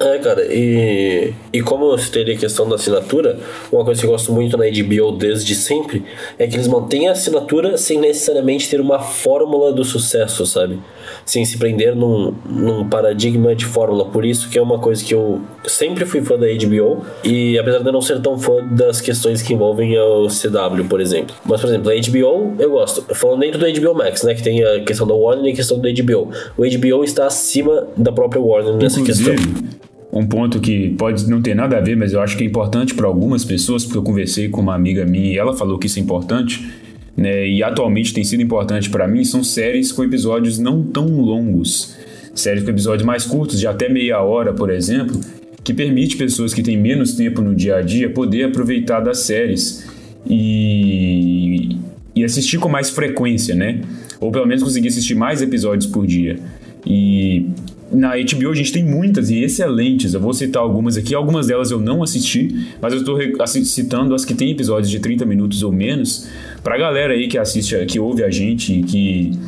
É, cara, e, e como eu citei a questão da assinatura, uma coisa que eu gosto muito na HBO desde sempre é que eles mantêm a assinatura sem necessariamente ter uma fórmula do sucesso, sabe? Sem se prender num, num paradigma de fórmula. Por isso que é uma coisa que eu sempre fui fã da HBO, e apesar de eu não ser tão fã das questões que envolvem o CW, por exemplo. Mas, por exemplo, a HBO eu gosto. Falando dentro do HBO Max, né? Que tem a questão da Warner e a questão do HBO. O HBO está acima da própria Warner nessa Inclusive, questão. Um ponto que pode não ter nada a ver, mas eu acho que é importante para algumas pessoas, porque eu conversei com uma amiga minha e ela falou que isso é importante, né? E atualmente tem sido importante para mim, são séries com episódios não tão longos. Séries com episódios mais curtos, de até meia hora, por exemplo, que permite pessoas que têm menos tempo no dia a dia poder aproveitar das séries e, e assistir com mais frequência, né? Ou pelo menos conseguir assistir mais episódios por dia. E na HBO a gente tem muitas e excelentes. Eu vou citar algumas aqui. Algumas delas eu não assisti, mas eu estou citando as que têm episódios de 30 minutos ou menos. Pra galera aí que assiste, que ouve a gente e que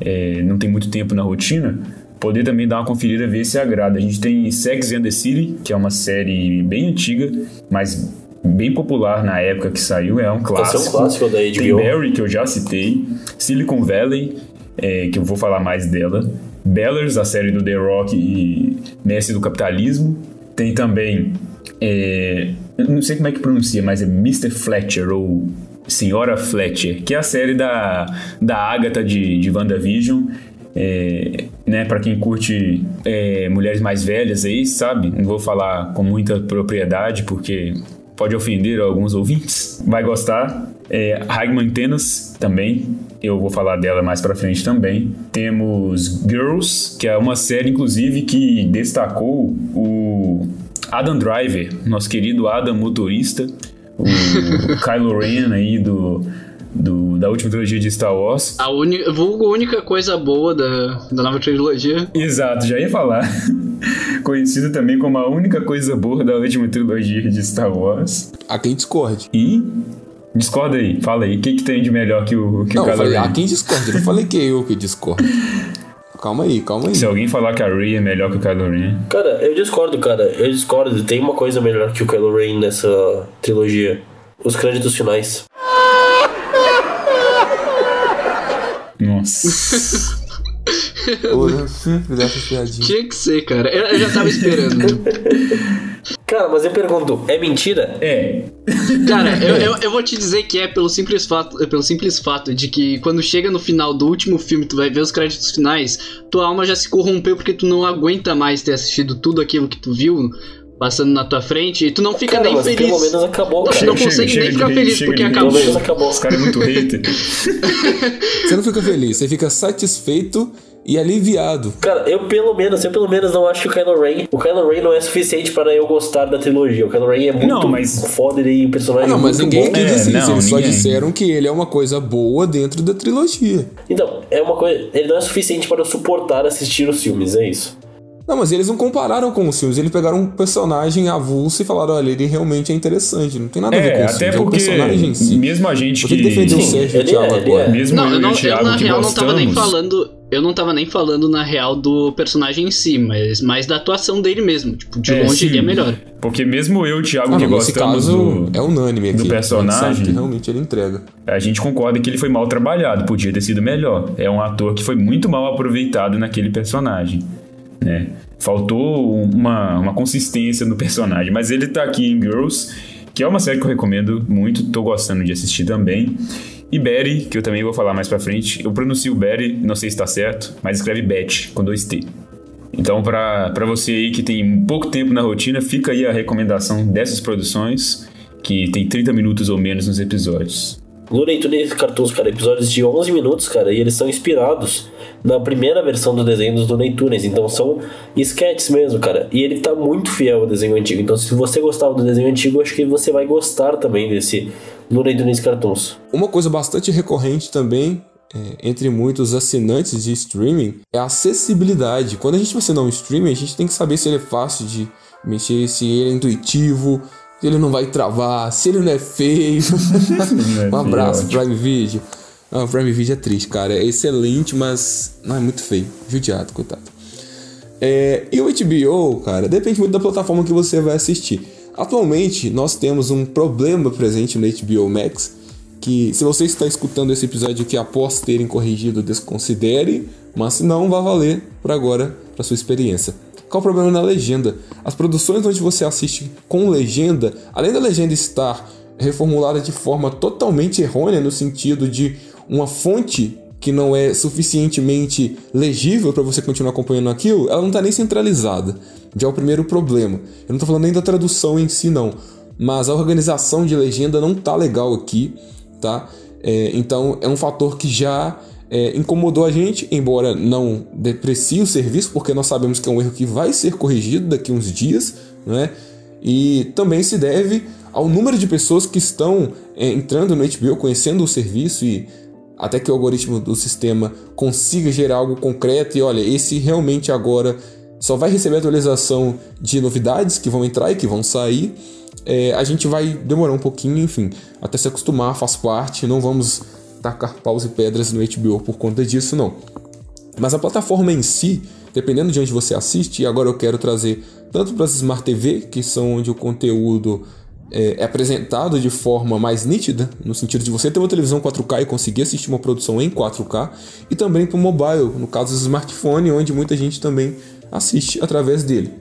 é, não tem muito tempo na rotina, poder também dar uma conferida ver se agrada. A gente tem Sex and the City, que é uma série bem antiga, mas bem popular na época que saiu, é um clássico. Esse é um clássico da HBO. Tem Barry, que eu já citei, Silicon Valley, é, que eu vou falar mais dela, Bellers, a série do The Rock e Messi do Capitalismo. Tem também, é, não sei como é que pronuncia, mas é Mr. Fletcher ou Senhora Fletcher, que é a série da, da Agatha de, de WandaVision. É, né, para quem curte é, mulheres mais velhas aí, sabe? Não vou falar com muita propriedade porque pode ofender alguns ouvintes. Vai gostar. É, Hagman Tenas também, eu vou falar dela mais pra frente também. Temos Girls, que é uma série, inclusive, que destacou o Adam Driver, nosso querido Adam motorista, o Kylo Ren aí do, do, da última trilogia de Star Wars. A uni, vulgo única coisa boa da, da nova trilogia. Exato, já ia falar. Conhecido também como a única coisa boa da última trilogia de Star Wars. A quem discorde. E Discorda aí, fala aí. O que, que tem de melhor que o, que não, o Kylo falei, Ren? a quem discorde. Eu não falei que eu que discordo. Calma aí, calma aí. Se alguém falar que a Rey é melhor que o Kylo Ren... Cara, eu discordo, cara. Eu discordo. Tem uma coisa melhor que o Kylo Ren nessa trilogia. Os créditos finais. Nossa. Pô, eu sempre dessa piadinha. Tinha que ser, cara. Eu, eu já tava esperando. Cara, mas eu pergunto, é mentira? é. Cara, eu, eu, eu vou te dizer que é pelo simples, fato, é pelo simples fato de que quando chega no final do último filme, tu vai ver os créditos finais, tua alma já se corrompeu porque tu não aguenta mais ter assistido tudo aquilo que tu viu passando na tua frente e tu não fica Cara, nem mas feliz. pelo menos acabou, Tu cara. não Chega, consegue chega nem ficar feliz chega porque acabou. Pelo menos acabou. Esse cara é muito hater. Você não fica feliz, você fica satisfeito e aliviado. Cara, eu pelo menos, eu pelo menos não acho que o Kylo Ren. O Kylo Ren não é suficiente para eu gostar da trilogia. O Kylo Ren é muito Não, mas- foda e o personagem Ah, não, é mas muito ninguém bom. quis É, dizer isso, não, eles só ninguém. disseram que ele é uma coisa boa dentro da trilogia. Então, é uma coisa. Ele não é suficiente para eu suportar assistir os filmes, é isso. Não, mas eles não compararam com os filmes, eles pegaram um personagem avulso e falaram, olha, ele realmente é interessante, não tem nada a ver com É, os até filmes, é o porque personagem em si. mesmo a gente Por que, que que... defendeu o Sérgio e Thiago é, agora? é. Mesmo Não, eu eu, eu na que real não tava nem falando. Eu não tava nem falando na real do personagem em si, mas mais da atuação dele mesmo. Tipo, de É, longe sim. ele é melhor. Porque mesmo eu e o Thiago Ah, que gostamos caso do... é unânime aqui. do personagem. A gente sabe que realmente ele entrega. A gente concorda que ele foi mal trabalhado, podia ter sido melhor. É um ator que foi muito mal aproveitado naquele personagem, né? Faltou uma, uma consistência no personagem, mas ele tá aqui em Girls, que é uma série que eu recomendo muito, tô gostando de assistir também. E Betty, que eu também vou falar mais pra frente. Eu pronuncio Betty, não sei se tá certo, mas escreve Betty com dois T. Então, pra você aí que tem pouco tempo na rotina, fica aí a recomendação dessas produções, que tem 30 minutos ou menos nos episódios. Looney Tunes Cartoons, cara, episódios de 11 minutos, cara, e eles são inspirados na primeira versão do desenho dos Looney Tunes, então são sketches mesmo, cara. E ele tá muito fiel ao desenho antigo, então se você gostava do desenho antigo, acho que você vai gostar também desse Looney Tunes Cartoons. Uma coisa bastante recorrente também, é, entre muitos assinantes de streaming, é a acessibilidade. Quando a gente vai assinar um streaming, a gente tem que saber se ele é fácil de mexer, se ele é intuitivo, ele não vai travar, se ele não é feio. Não é um abraço, Prime Video. Ah, o Prime Video é triste, cara. É excelente, mas não é muito feio. Judiado, coitado. É, e o HBO, cara, depende muito da plataforma que você vai assistir. Atualmente, nós temos um problema presente no HBO Max, que se você está escutando esse episódio que após terem corrigido, desconsidere, mas se não, vai valer por agora, para sua experiência. Qual o problema na legenda? As produções onde você assiste com legenda, além da legenda estar reformulada de forma totalmente errônea, no sentido de uma fonte que não é suficientemente legível para você continuar acompanhando aquilo, ela não está nem centralizada. Já é o primeiro problema. Eu não estou falando nem da tradução em si, não. Mas a organização de legenda não tá legal aqui, tá? É, então é um fator que já é, incomodou a gente, embora não deprecie o serviço, porque nós sabemos que é um erro que vai ser corrigido daqui uns dias, né? E também se deve ao número de pessoas que estão é, entrando no HBO, conhecendo o serviço e até que o algoritmo do sistema consiga gerar algo concreto e olha, esse realmente agora só vai receber atualização de novidades que vão entrar e que vão sair. É, a gente vai demorar um pouquinho, enfim, até se acostumar, faz parte, não vamos tacar paus e pedras no HBO por conta disso, não. Mas a plataforma em si, dependendo de onde você assiste, e agora eu quero trazer tanto para as Smart TV, que são onde o conteúdo é, é, apresentado de forma mais nítida, no sentido de você ter uma televisão 4K e conseguir assistir uma produção em 4K, e também para o mobile, no caso do smartphone, onde muita gente também assiste através dele.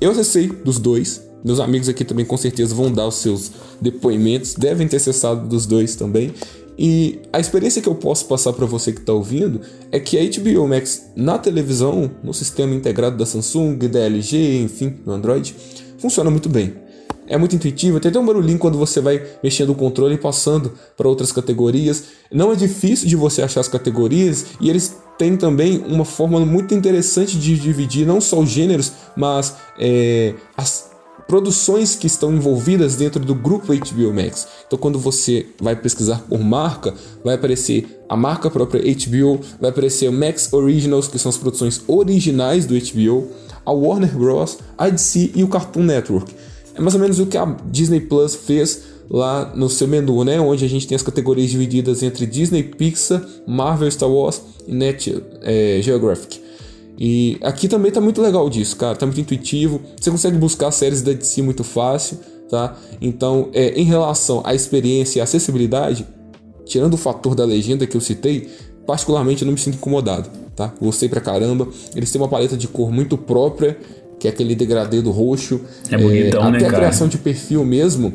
Eu acessei dos dois, meus amigos aqui também com certeza vão dar os seus depoimentos, devem ter acessado dos dois também. E a experiência que eu posso passar para você que está ouvindo é que a HBO Max na televisão, no sistema integrado da Samsung, da LG, enfim, no Android, funciona muito bem é muito intuitivo, tem até um barulhinho quando você vai mexendo o controle e passando para outras categorias. Não é difícil de você achar as categorias e eles têm também uma forma muito interessante de dividir não só os gêneros, mas é, as produções que estão envolvidas dentro do grupo HBO Max. Então, quando você vai pesquisar por marca, vai aparecer a marca própria HBO, vai aparecer o Max Originals, que são as produções originais do HBO, a Warner Bros, a DC e o Cartoon Network. É mais ou menos o que a Disney Plus fez lá no seu menu, né? Onde a gente tem as categorias divididas entre Disney, Pixar, Marvel, Star Wars e Net é, Geographic. E aqui também tá muito legal disso, cara. Tá muito intuitivo. Você consegue buscar séries da DC muito fácil, tá? Então, é, em relação à experiência e acessibilidade, tirando o fator da legenda que eu citei, particularmente eu não me sinto incomodado, tá? Gostei pra caramba. Eles têm uma paleta de cor muito própria que é aquele degradê do roxo. É bonitão, é, até né, a criação de perfil mesmo.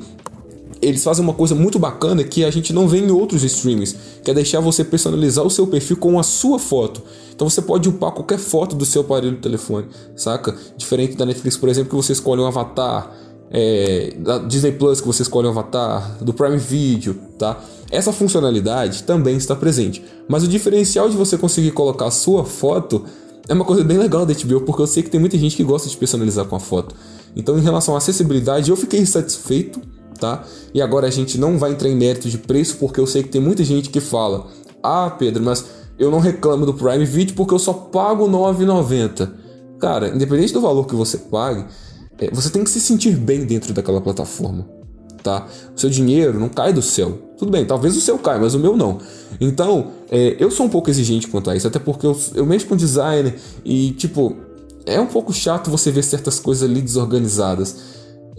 Eles fazem uma coisa muito bacana que a gente não vê em outros streams, que é deixar você personalizar o seu perfil com a sua foto. Então você pode upar qualquer foto do seu aparelho do telefone, saca? Diferente da Netflix, por exemplo, que você escolhe um avatar, é, da Disney Plus que você escolhe um avatar, do Prime Video, tá? Essa funcionalidade também está presente. Mas o diferencial de você conseguir colocar a sua foto é uma coisa bem legal da HBO, porque eu sei que tem muita gente que gosta de personalizar com a foto. Então, em relação à acessibilidade, eu fiquei satisfeito, tá? E agora a gente não vai entrar em mérito de preço, porque eu sei que tem muita gente que fala: Ah, Pedro, mas eu não reclamo do Prime Video porque eu só pago R$ 9,90. Cara, independente do valor que você pague, é, você tem que se sentir bem dentro daquela plataforma tá? O seu dinheiro não cai do céu. Tudo bem, talvez o seu caia, mas o meu não. Então, é, eu sou um pouco exigente quanto a isso, até porque eu, eu mexo com design e, tipo, é um pouco chato você ver certas coisas ali desorganizadas.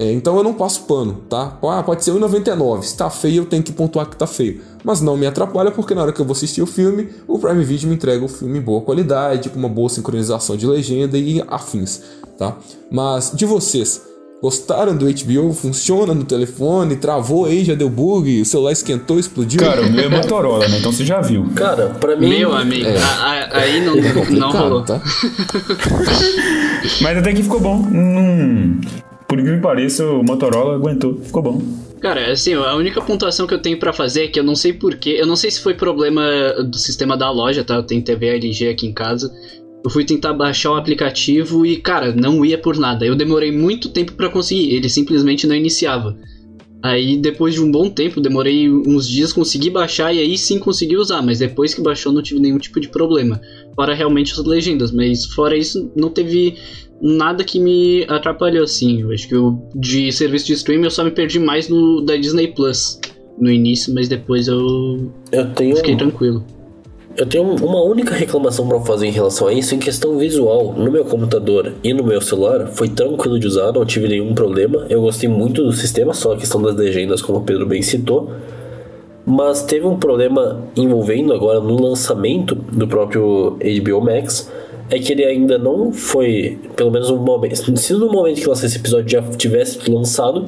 É, então eu não passo pano, tá? Ah, pode ser 1,99. Se tá feio, eu tenho que pontuar que tá feio. Mas não me atrapalha porque na hora que eu vou assistir o filme, o Prime Video me entrega o filme em boa qualidade, com uma boa sincronização de legenda e afins, tá? Mas de vocês, Gostaram do HBO? Funciona no telefone? Travou aí, já deu bug? O celular esquentou, explodiu? Cara, o meu é Motorola, né? Então você já viu. Cara, pra mim. Meu amigo, É. a- a- aí não, É complicado, não rolou. tá? Mas até que ficou bom. Hum, por incrível que pareça, o Motorola aguentou. Ficou bom. Cara, assim, a única pontuação que eu tenho pra fazer é que eu não sei porquê. Eu não sei se foi problema do sistema da loja, tá? Eu tenho TV LG aqui em casa. Eu fui tentar baixar o aplicativo e, cara, não ia por nada. Eu demorei muito tempo pra conseguir. Ele simplesmente não iniciava. Aí depois de um bom tempo, demorei uns dias, consegui baixar e aí sim consegui usar, mas depois que baixou não tive nenhum tipo de problema. Fora realmente as legendas, mas fora isso não teve nada que me atrapalhou assim. Eu acho que eu, de serviço de streaming eu só me perdi mais no da Disney Plus no início, mas depois eu, Eu tenho. fiquei tranquilo. Eu tenho uma única reclamação pra fazer em relação a isso em questão visual. No meu computador e no meu celular foi tranquilo de usar, não tive nenhum problema. Eu gostei muito do sistema, só a questão das legendas, como o Pedro bem citou. Mas teve um problema envolvendo agora no lançamento do próprio HBO Max. É que ele ainda não foi, pelo menos no momento. Se no momento que lançar esse episódio já tivesse lançado,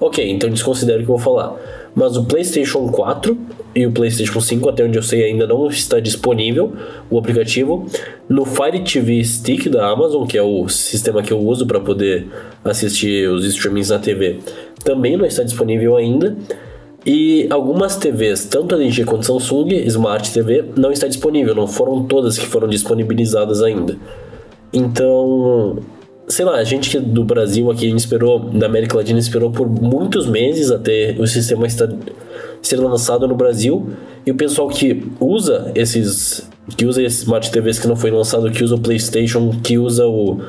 ok, então desconsidero o que eu vou falar. Mas o PlayStation 4 e o PlayStation 5, até onde eu sei, ainda não está disponível o aplicativo. No Fire TV Stick da Amazon, que é o sistema que eu uso para poder assistir os streamings na TV, também não está disponível ainda. E algumas TVs, tanto LG quanto Samsung Smart TV, não está disponível. Não foram todas que foram disponibilizadas ainda. Então, sei lá, a gente que é do Brasil aqui, a gente esperou, da América Latina, esperou por muitos meses até o sistema estar, ser lançado no Brasil. E o pessoal que usa esses. que usa esses Smart TVs que não foi lançado, que usa o PlayStation, que usa o,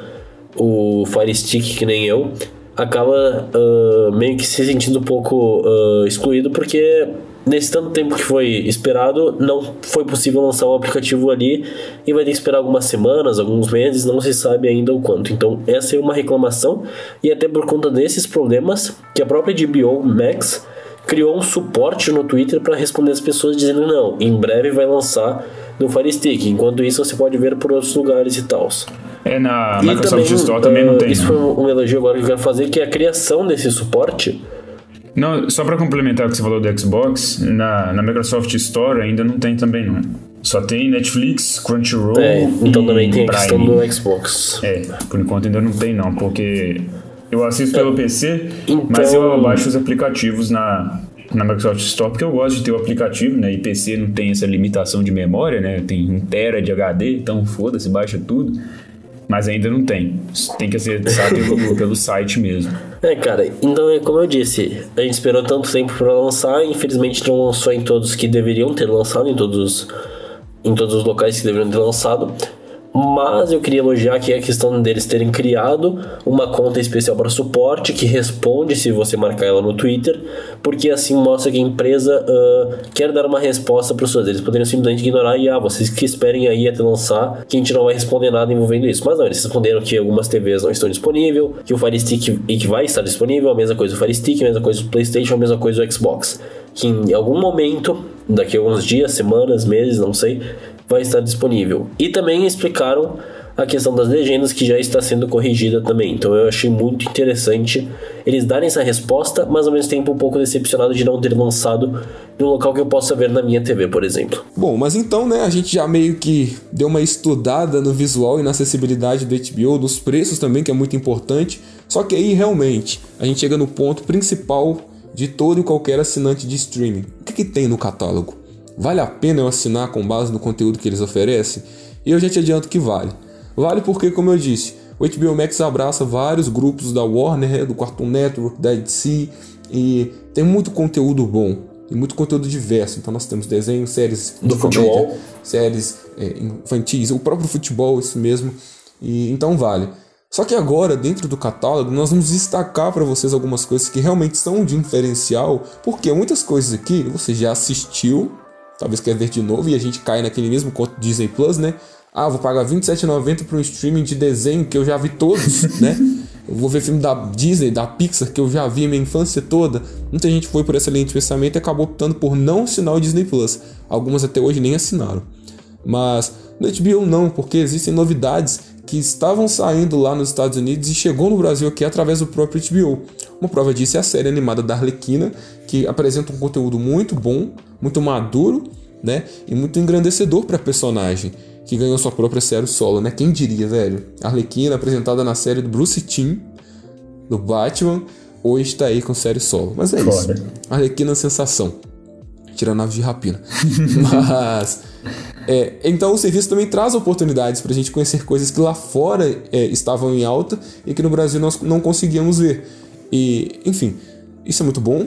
o Fire Stick, que nem eu, acaba ah, meio que se sentindo um pouco ah, excluído porque nesse tanto tempo que foi esperado não foi possível lançar o aplicativo ali e vai ter que esperar algumas semanas, alguns meses, não se sabe ainda o quanto. Então essa é uma reclamação e até por conta desses problemas que a própria DBO Max criou um suporte no Twitter para responder as pessoas dizendo não, em breve vai lançar no Fire Stick. Enquanto isso você pode ver por outros lugares e tal. É, na Microsoft Store também não ah, tem. Isso não. foi um um elogio agora que eu quero fazer, que é a criação desse suporte. Não, só pra complementar o que você falou do Xbox, na, na Microsoft Store ainda não tem também não. Só tem Netflix, Crunchyroll É, então e também tem a Prime. questão do Xbox. É, por enquanto ainda não tem não, porque eu assisto pelo PC, Então- mas eu baixo os aplicativos na, na Microsoft Store, porque eu gosto de ter o aplicativo, né? E PC não tem essa limitação de memória, né? Tem 1 tera de HD, então foda-se, baixa tudo. Mas ainda não tem. Tem que acessar pelo, pelo site mesmo. É, cara, então é como eu disse, a gente esperou tanto tempo para lançar, infelizmente não lançou em todos que deveriam ter lançado, em todos, os- em todos os locais que deveriam ter lançado. Mas eu queria elogiar aqui a questão deles terem criado uma conta especial para suporte que responde se você marcar ela no Twitter, porque assim mostra que a empresa ah, quer dar uma resposta para os seus. Eles poderiam simplesmente ignorar e, ah, vocês que esperem aí até lançar, que a gente não vai responder nada envolvendo isso. Mas não, eles responderam que algumas TVs não estão disponíveis, que o Fire Stick e que vai estar disponível, a mesma coisa o Fire Stick, a mesma coisa o PlayStation, a mesma coisa o Xbox. Que em algum momento, daqui a alguns dias, semanas, meses, não sei, vai estar disponível. E também explicaram a questão das legendas que já está sendo corrigida também. Então eu achei muito interessante eles darem essa resposta, mas ao mesmo tempo um pouco decepcionado de não ter lançado um local que eu possa ver na minha TV, por exemplo. Bom, mas então, né, a gente já meio que deu uma estudada no visual e na acessibilidade do HBO, dos preços também, que é muito importante. Só que aí, realmente, a gente chega no ponto principal de todo e qualquer assinante de streaming. O que, que tem no catálogo? Vale a pena eu assinar com base no conteúdo que eles oferecem? E eu já te adianto que vale. Vale porque, como eu disse, o HBO Max abraça vários grupos da Warner, do Cartoon Network, da DC, e tem muito conteúdo bom e muito conteúdo diverso. Então nós temos desenhos, séries Do futebol. comédia, séries é, infantis, o próprio futebol, isso mesmo. E então vale. Só que agora, dentro do catálogo, nós vamos destacar para vocês algumas coisas que realmente são de diferencial, porque muitas coisas aqui você já assistiu, talvez quer ver de novo, e a gente cai naquele mesmo conto Disney Plus, né? Ah, vou pagar R$27,90 para um streaming de desenho que eu já vi todos, né? Eu vou ver filme da Disney, da Pixar, que eu já vi minha infância toda. Muita gente foi por essa linha de pensamento e acabou optando por não assinar o Disney Plus. Algumas até hoje nem assinaram. Mas no HBO não, porque existem novidades que estavam saindo lá nos Estados Unidos e chegou no Brasil aqui através do próprio HBO. Uma prova disso é a série animada da Arlequina, que apresenta um conteúdo muito bom, muito maduro, né? E muito engrandecedor para a personagem, que ganhou sua própria série solo, né? Quem diria, velho? Arlequina apresentada na série do Bruce Timm, do Batman, hoje está aí com série solo. Mas é isso. Foda. Arlequina é sensação. Tirando aves de rapina. Mas. é, então o serviço também traz oportunidades para a gente conhecer coisas que lá fora é, estavam em alta e que no Brasil nós não conseguíamos ver. E, enfim, Isso é muito bom,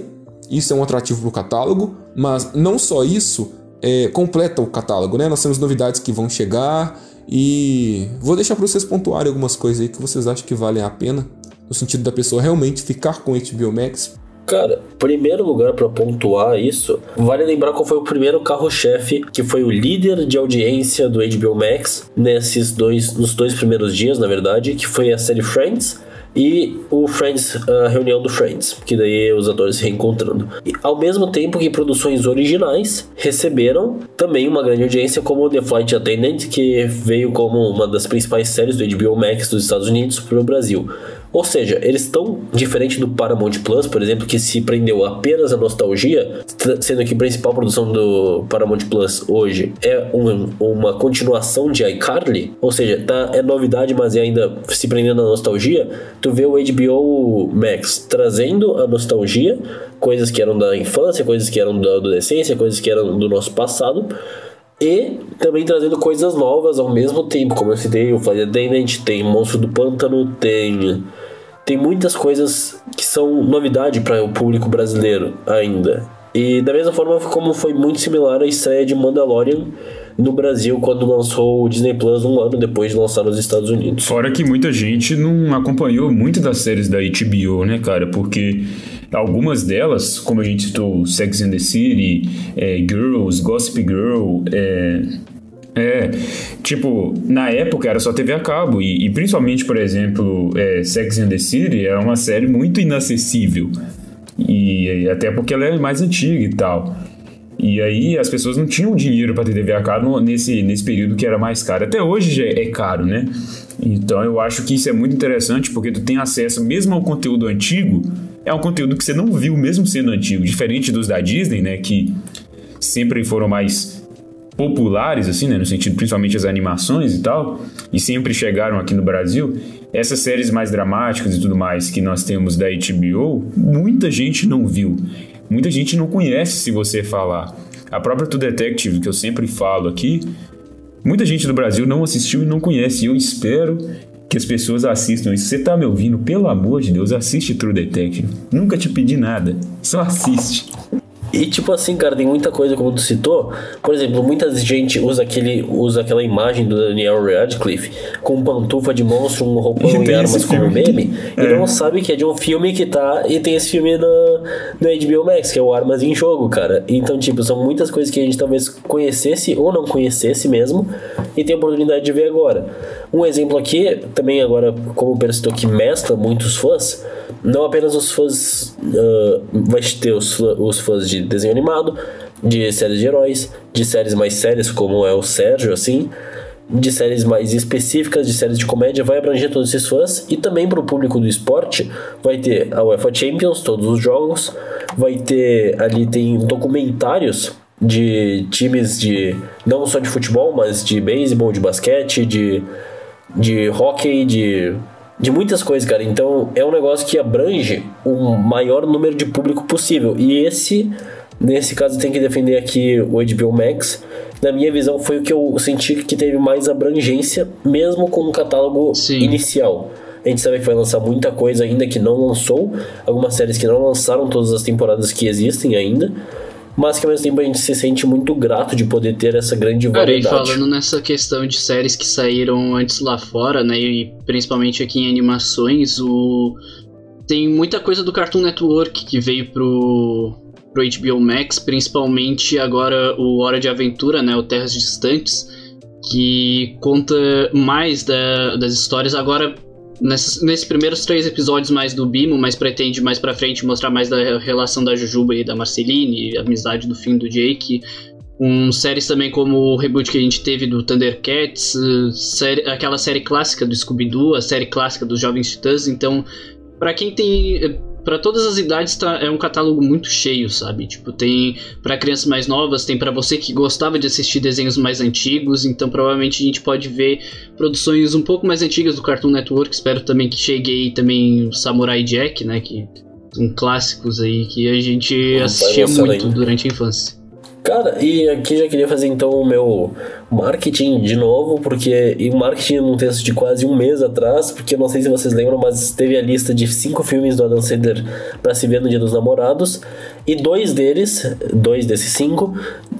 isso é um atrativo para o catálogo, mas não só isso é, completa o catálogo, né? Nós temos novidades que vão chegar e vou deixar para vocês pontuarem algumas coisas aí que vocês acham que valem a pena, no sentido da pessoa realmente ficar com HBO Max. Cara, primeiro lugar para pontuar isso, vale lembrar qual foi o primeiro carro-chefe que foi o líder de audiência do HBO Max nesses dois, nos dois primeiros dias, na verdade, que foi a série Friends e o Friends, a reunião do Friends, que daí os atores se reencontrando. E, ao mesmo tempo que produções originais receberam também uma grande audiência, como The Flight Attendant, que veio como uma das principais séries do HBO Max dos Estados Unidos para o Brasil. Ou seja, eles estão diferente do Paramount Plus, por exemplo, que se prendeu apenas à nostalgia, sendo que a principal produção do Paramount Plus hoje é um, uma continuação de iCarly, ou seja, tá, é novidade, mas é ainda se prendendo à nostalgia. Tu vê o HBO Max trazendo a nostalgia, coisas que eram da infância, coisas que eram da adolescência, coisas que eram do nosso passado e também trazendo coisas novas ao mesmo tempo, como eu citei, o Flight Attendant, tem Monstro do Pântano, tem tem muitas coisas que são novidade para o público brasileiro ainda. E da mesma forma como foi muito similar à estreia de Mandalorian no Brasil quando lançou o Disney Plus um ano depois de lançar nos Estados Unidos. Fora que muita gente não acompanhou muito das séries da HBO, né, cara? Porque algumas delas, como a gente citou, Sex and the City, é, Girls, Gossip Girl, é, é, tipo, na época era só TV a cabo, e, e principalmente, por exemplo, é, Sex and the City era uma série muito inacessível, e, e até porque ela é mais antiga e tal. E aí as pessoas não tinham dinheiro para ter TV a cabo nesse, nesse período que era mais caro. Até hoje é caro, né? Então eu acho que isso é muito interessante porque tu tem acesso mesmo ao conteúdo antigo, é um conteúdo que você não viu mesmo sendo antigo, diferente dos da Disney, né, que sempre foram mais populares, assim, né, no sentido principalmente as animações e tal, e sempre chegaram aqui no Brasil, essas séries mais dramáticas e tudo mais que nós temos da HBO, muita gente não viu. Muita gente não conhece se você falar. A própria True Detective, que eu sempre falo aqui, muita gente do Brasil não assistiu e não conhece. Eu espero que as pessoas assistam isso. Você tá me ouvindo? Pelo amor de Deus, assiste True Detective. Nunca te pedi nada, só assiste. E tipo assim, cara, tem muita coisa como tu citou. Por exemplo, muita gente usa aquele usa aquela imagem do Daniel Radcliffe com pantufa de monstro, um roupão e, e armas como meme é. e não sabe que é de um filme que tá e tem esse filme no, no HBO Max, que é o Armas em Jogo, cara. Então, tipo, são muitas coisas que a gente talvez conhecesse ou não conhecesse mesmo e tem a oportunidade de ver agora. Um exemplo aqui, também agora, como o Pedro citou, que mescla muitos fãs, não apenas os fãs. Uh, vai ter os, os fãs de desenho animado, de séries de heróis, de séries mais sérias, como é o Sérgio, assim, de séries mais específicas, de séries de comédia, vai abranger todos esses fãs e também para o público do esporte vai ter a UEFA Champions, todos os jogos, vai ter ali tem documentários de times de não só de futebol, mas de beisebol, de basquete, de de hockey, de de muitas coisas, cara. Então é um negócio que abrange o maior número de público possível. E esse, nesse caso, tem que defender aqui o HBO Max. Na minha visão, foi o que eu senti que teve mais abrangência, mesmo com o catálogo Sim. inicial. A gente sabe que vai lançar muita coisa ainda que não lançou, algumas séries que não lançaram todas as temporadas que existem ainda mas que ao mesmo tempo a gente se sente muito grato de poder ter essa grande variedade. Cara, e falando nessa questão de séries que saíram antes lá fora, né, e principalmente aqui em animações, o tem muita coisa do Cartoon Network que veio pro pro HBO Max, principalmente agora o Hora de Aventura, né, o Terras Distantes, que conta mais da, das histórias agora nesses, nesses primeiros três episódios mais do Bimo, mas pretende mais pra frente mostrar mais da relação da Jujuba e da Marceline, a amizade do fim do Jake. Um, séries também como o reboot que a gente teve do Thundercats, série, aquela série clássica do Scooby-Doo, a série clássica dos Jovens Titãs. Então, para quem tem para todas as idades tá, é um catálogo muito cheio, sabe? Tipo, tem para crianças mais novas, tem para você que gostava de assistir desenhos mais antigos, então provavelmente a gente pode ver produções um pouco mais antigas do Cartoon Network. Espero também que chegue aí também o Samurai Jack, né, que são clássicos aí que a gente assistia muito durante a infância. Cara, e aqui já queria fazer então o meu marketing de novo, porque e o marketing num texto de quase um mês atrás, porque não sei se vocês lembram, mas teve a lista de cinco filmes do Adam Sandler para se ver no Dia dos Namorados, e dois deles, dois desses cinco,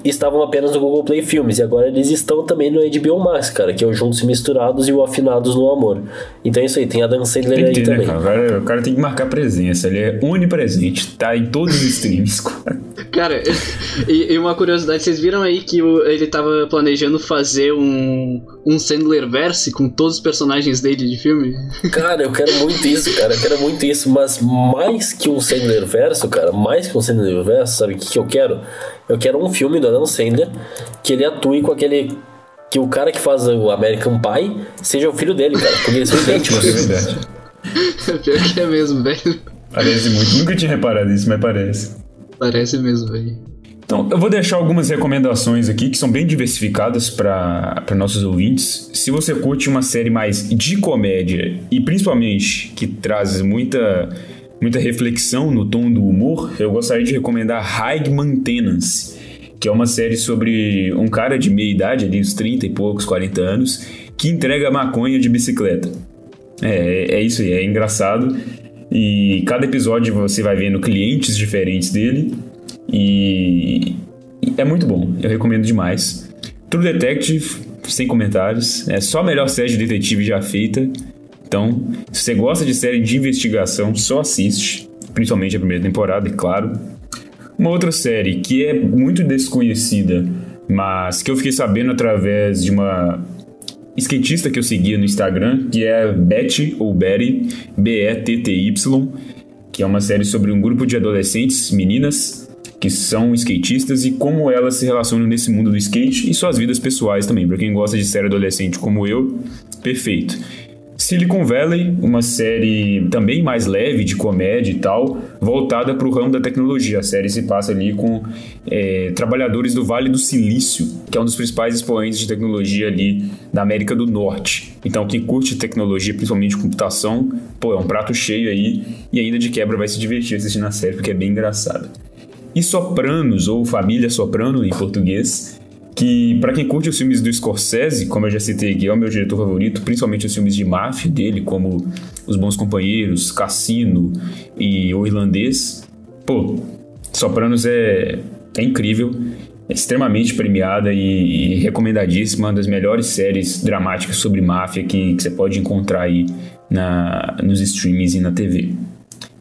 estavam apenas no Google Play Filmes, e agora eles estão também no HBO Max, cara, que é o Juntos e Misturados e o Afinados no Amor. Então é isso aí, tem Adam Sandler Tem aí ter, né, também. cara? O cara? O cara tem que marcar presença, ele é onipresente, tá em todos os streams. Cara, e, e uma curiosidade, vocês viram aí que o- ele tava planejando fazer um, um Sandler verse com todos os personagens dele de filme? Cara, eu quero muito isso, cara. Eu quero muito isso, mas mais que um Sandler verso, cara, mais que um Sandler verso, sabe o que, que eu quero? Eu quero um filme do Adam Sandler que ele atue com aquele. Que o cara que faz o American Pie seja o filho dele, cara. Porque eles são idênticos. É verdade. Pior que é mesmo, velho. Parece muito. Nunca tinha reparado isso, mas parece. Parece mesmo, velho. Então, eu vou deixar algumas recomendações aqui que são bem diversificadas para nossos ouvintes. Se você curte uma série mais de comédia e principalmente que traz muita, muita reflexão no tom do humor, eu gostaria de recomendar High Maintenance, que é uma série sobre um cara de meia idade, ali uns 30 e poucos, 40 anos, que entrega maconha de bicicleta. É, é isso aí, é engraçado. E cada episódio você vai vendo clientes diferentes dele. E é muito bom, eu recomendo demais. True Detective, sem comentários, é só a melhor série de detetive já feita. Então, se você gosta de série de investigação, só assiste, principalmente a primeira temporada, é claro. Uma outra série que é muito desconhecida, mas que eu fiquei sabendo através de uma skatista que eu seguia no Instagram, que é Betty ou Betty, B-E-T-T-Y, que é uma série sobre um grupo de adolescentes, meninas, que são skatistas e como elas se relacionam nesse mundo do skate e suas vidas pessoais também. Pra quem gosta de série adolescente como eu, perfeito. Silicon Valley, uma série também mais leve de comédia e tal, voltada para o ramo da tecnologia. A série se passa ali com é, trabalhadores do Vale do Silício, que é um dos principais expoentes de tecnologia ali da América do Norte. Então, quem curte tecnologia, principalmente computação, pô, é um prato cheio aí e ainda de quebra vai se divertir assistindo a série porque é bem engraçada. E Sopranos, ou Família Soprano em português, que para quem curte os filmes do Scorsese, como eu já citei aqui, é o meu diretor favorito, principalmente os filmes de máfia dele, como Os Bons Companheiros, Cassino e O Irlandês. Pô, Sopranos é, é incrível, é extremamente premiada e, e recomendadíssima, uma das melhores séries dramáticas sobre máfia que, você pode encontrar aí na, nos streams e na TV.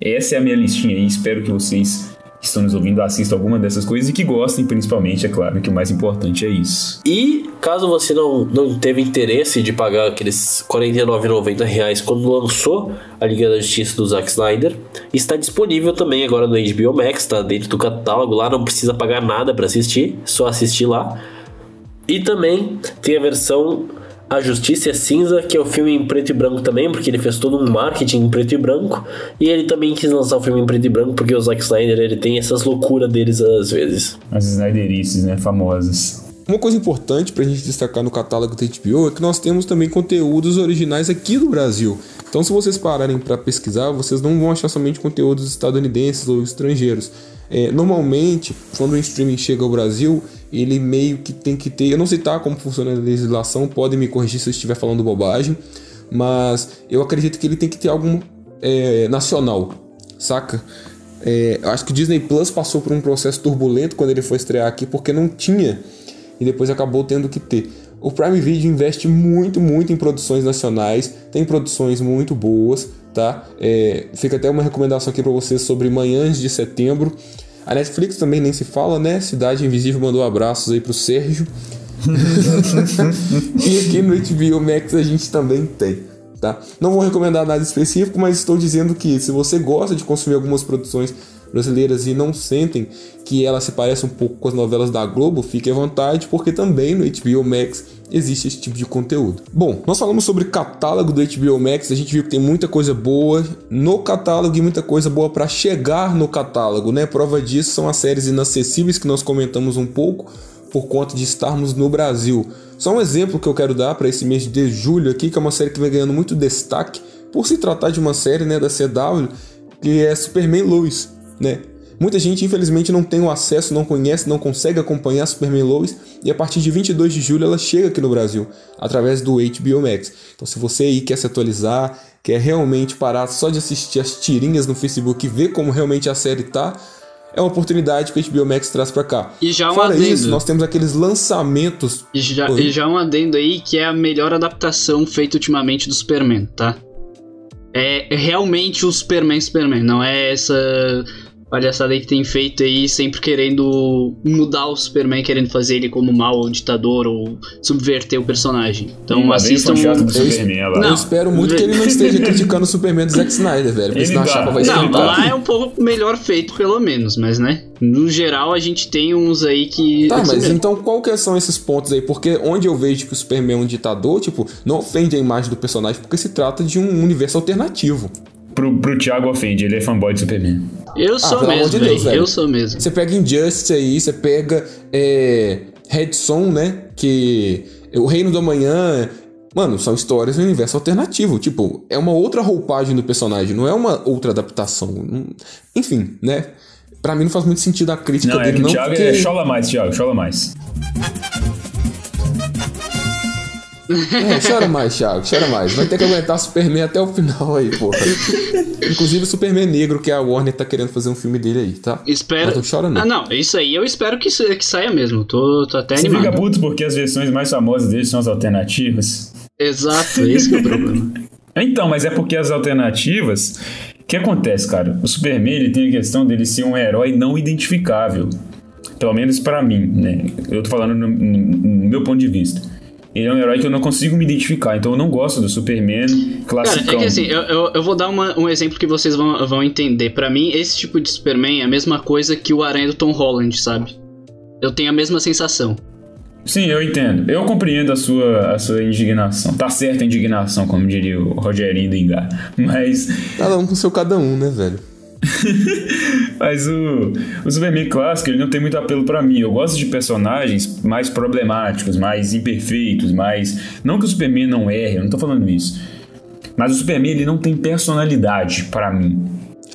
Essa é a minha listinha aí, espero que vocês que estão nos ouvindo assistam alguma dessas coisas e que gostem, principalmente, é claro, que o mais importante é isso. E caso você não, não teve interesse de pagar aqueles 49,90 reais quando lançou a Liga da Justiça do Zack Snyder, está disponível também agora no HBO Max, está dentro do catálogo lá, não precisa pagar nada para assistir, só assistir lá. E também tem a versão A Justiça é Cinza, que é o filme em preto e branco também, porque ele fez todo um marketing em preto e branco. E ele também quis lançar o filme em preto e branco, porque o Zack Snyder ele tem essas loucuras deles às vezes. As Snyderices, né, famosas. Uma coisa importante pra gente destacar no catálogo da HBO é que nós temos também conteúdos originais aqui do Brasil. Então, se vocês pararem para pesquisar, vocês não vão achar somente conteúdos estadunidenses ou estrangeiros. É, normalmente, quando o streaming chega ao Brasil, ele meio que tem que ter. Eu não sei tá como funciona a legislação, podem me corrigir se eu estiver falando bobagem, mas eu acredito que ele tem que ter algum é, nacional, saca? É, acho que o Disney Plus passou por um processo turbulento quando ele foi estrear aqui, porque não tinha e depois acabou tendo que ter. O Prime Video investe muito, muito em produções nacionais, tem produções muito boas, tá? É, fica até uma recomendação aqui para vocês sobre Manhãs de Setembro. A Netflix também nem se fala, né? Cidade Invisível mandou abraços aí pro Sérgio. e aqui no HBO Max a gente também tem, tá? Não vou recomendar nada específico, mas estou dizendo que se você gosta de consumir algumas produções brasileiras e não sentem que ela se parece um pouco com as novelas da Globo, fique à vontade, porque também no HBO Max existe esse tipo de conteúdo. Bom, nós falamos sobre catálogo do HBO Max, a gente viu que tem muita coisa boa no catálogo e muita coisa boa para chegar no catálogo, né? Prova disso são as séries inacessíveis que nós comentamos um pouco por conta de estarmos no Brasil. Só um exemplo que eu quero dar para esse mês de julho aqui, que é uma série que vem ganhando muito destaque por se tratar de uma série, né, da CW, que é Superman Lois, né? Muita gente, infelizmente, não tem o acesso, não conhece, não consegue acompanhar Superman Lois. E a partir de 22 de julho ela chega aqui no Brasil, através do HBO Max. Então, se você aí quer se atualizar, quer realmente parar só de assistir as tirinhas no Facebook e ver como realmente a série tá, é uma oportunidade que o HBO Max traz para cá. E já um Fora adendo. isso, nós temos aqueles lançamentos. E já, e já um adendo aí que é a melhor adaptação feita ultimamente do Superman, tá? É realmente o Superman Superman, não é essa palhaçada aí que tem feito aí sempre querendo mudar o Superman, querendo fazer ele como mal ou ditador ou subverter o personagem. Então vez assistam. Eu- Superman, lá. Não. Eu espero muito que ele não esteja criticando o Superman do Zack Snyder, velho. Porque senão a chapa vai Não, esquentar. lá é um pouco melhor feito, pelo menos, mas né? No geral, a gente tem uns aí que. Tá, é mas então qual que são esses pontos aí? Porque onde eu vejo que o Superman é um ditador, tipo, não ofende a imagem do personagem porque se trata de um universo alternativo. Pro, pro Thiago ofende, ele é fanboy do Superman. Eu sou Ah, mesmo, de Deus, velho. Eu sou mesmo. Você pega Injustice aí, você pega é, Red Son, né? Que o Reino do Amanhã. Mano, são histórias do universo alternativo. Tipo, é uma outra roupagem do personagem, não é uma outra adaptação. Enfim, né? Pra mim não faz muito sentido a crítica Não, é dele, que o não. Thiago porque... é chola mais, Thiago, chola mais. É, chora mais, Thiago, chora mais. Vai ter que aguentar Superman até o final aí, porra. Inclusive o Superman negro, que a Warner tá querendo fazer um filme dele aí, tá? Espero. Mas não chora, não. Ah, não, isso aí eu espero que, que saia mesmo. Tô, tô até Você animado. fica puto porque as versões mais famosas dele são as alternativas? Exato, esse que é o problema. Então, mas é porque as alternativas. O que acontece, cara? O Superman ele tem a questão dele ser um herói não identificável. Pelo menos pra mim, né? Eu tô falando no, no- no meu ponto de vista. Ele é um herói que eu não consigo me identificar, então eu não gosto do Superman Cara, classicão. é que assim, eu, eu, eu vou dar uma- um exemplo que vocês vão, vão entender. Pra mim, esse tipo de Superman é a mesma coisa que o Aranha do Tom Holland, sabe? Eu tenho a mesma sensação. Sim, eu entendo. Eu compreendo a sua, a sua indignação. Tá certa a indignação, como diria o Rogerinho do Engar. Mas Cada um com seu cada um, né, velho? Mas o, o Superman clássico, ele não tem muito apelo pra mim. Eu gosto de personagens mais problemáticos, mais imperfeitos, mais... Não que o Superman não erre, eu não tô falando isso. Mas o Superman, ele não tem personalidade pra mim.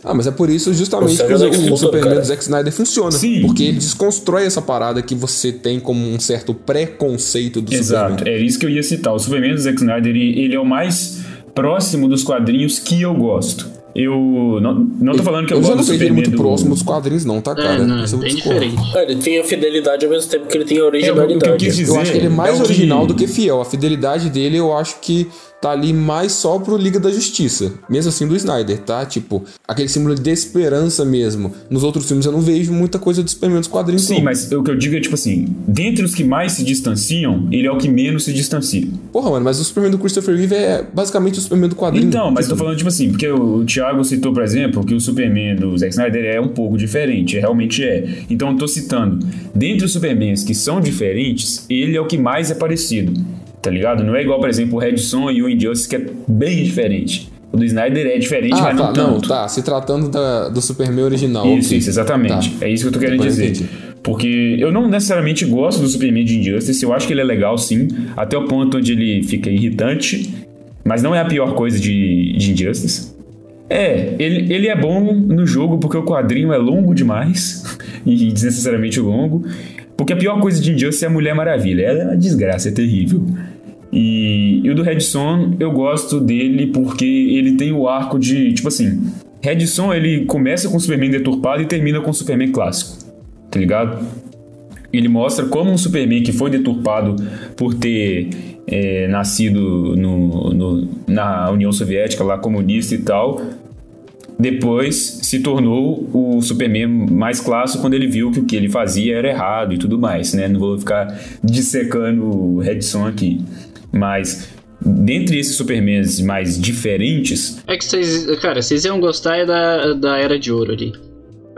Ah, mas é por isso justamente que o, o Luthor, Superman cara. do Zack Snyder funciona. Sim. Porque ele desconstrói essa parada que você tem como um certo preconceito do Exato, Superman. é isso que eu ia citar. O Superman do Zack Snyder, ele, ele é o mais próximo dos quadrinhos que eu gosto. Eu não, não tô falando que eu, Eu já gosto não do vejo ele Superman muito do... próximo dos quadrinhos, não, tá, cara? é, não, Isso eu bem diferente. Ah, ele tem a fidelidade ao mesmo tempo que ele tem a É, o que eu originalidade. quis dizer Eu acho que ele é mais é o que- original do que fiel. A fidelidade dele eu acho que tá ali mais só pro Liga da Justiça. Mesmo assim do Snyder, tá? Tipo, aquele símbolo de esperança mesmo. Nos outros filmes eu não vejo muita coisa do Superman dos quadrinhos. Sim, não. mas o que eu digo é tipo assim: dentre os que mais se distanciam, ele é o que menos se distancia. Porra, mano, mas o Superman do Christopher Reeve é basicamente o Superman do quadrinho. Então, mas tô Tipo, falando tipo assim, porque o, o Thiago citou, por exemplo, que o Superman do Zack Snyder é um pouco diferente, realmente é. Então eu tô citando, dentre os Supermans que são diferentes, ele é o que mais é parecido, tá ligado? Não é igual, por exemplo, o Redson e o Injustice, que é bem diferente. O do Snyder é diferente, Ah, mas tá, não tanto. tá. Se tratando da- do Superman original. Isso, ok. isso, exatamente. Tá. É isso que eu tô querendo dizer. entendi. Porque eu não necessariamente gosto do Superman de Injustice, eu acho que ele é legal sim, até o ponto onde ele fica irritante, mas não é a pior coisa de, de Injustice. É, ele, ele é bom no jogo porque o quadrinho é longo demais, e desnecessariamente longo. Porque a pior coisa de Injustice é a Mulher Maravilha. Ela é uma desgraça, é terrível. E, e o do Redson, eu gosto dele porque ele tem o arco de, tipo assim, Redson ele começa com o Superman deturpado e termina com o Superman clássico, tá ligado? Ele mostra como um Superman que foi deturpado por ter é, nascido no, no- na União Soviética, lá comunista e tal, depois se tornou o Superman mais clássico quando ele viu que o que ele fazia era errado e tudo mais, né? Não vou ficar dissecando o Redson aqui. Mas, dentre esses Supermans mais diferentes, É que vocês. Cara, vocês iam gostar é da, da Era de Ouro ali.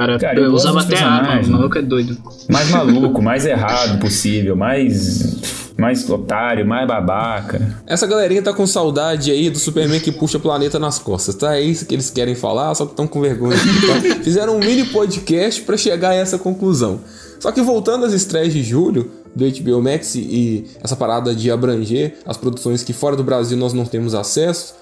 Cara, Cara, eu eu usava até arma, o maluco é doido. mais maluco, mais errado possível, mais, mais otário, mais babaca. Essa galerinha tá com saudade aí do Superman que puxa o planeta nas costas, tá? É isso que eles querem falar, só que estão com vergonha. tá? Fizeram um mini podcast pra chegar a essa conclusão. Só que voltando às estreias de julho do HBO Max e essa parada de abranger as produções que fora do Brasil nós não temos acesso,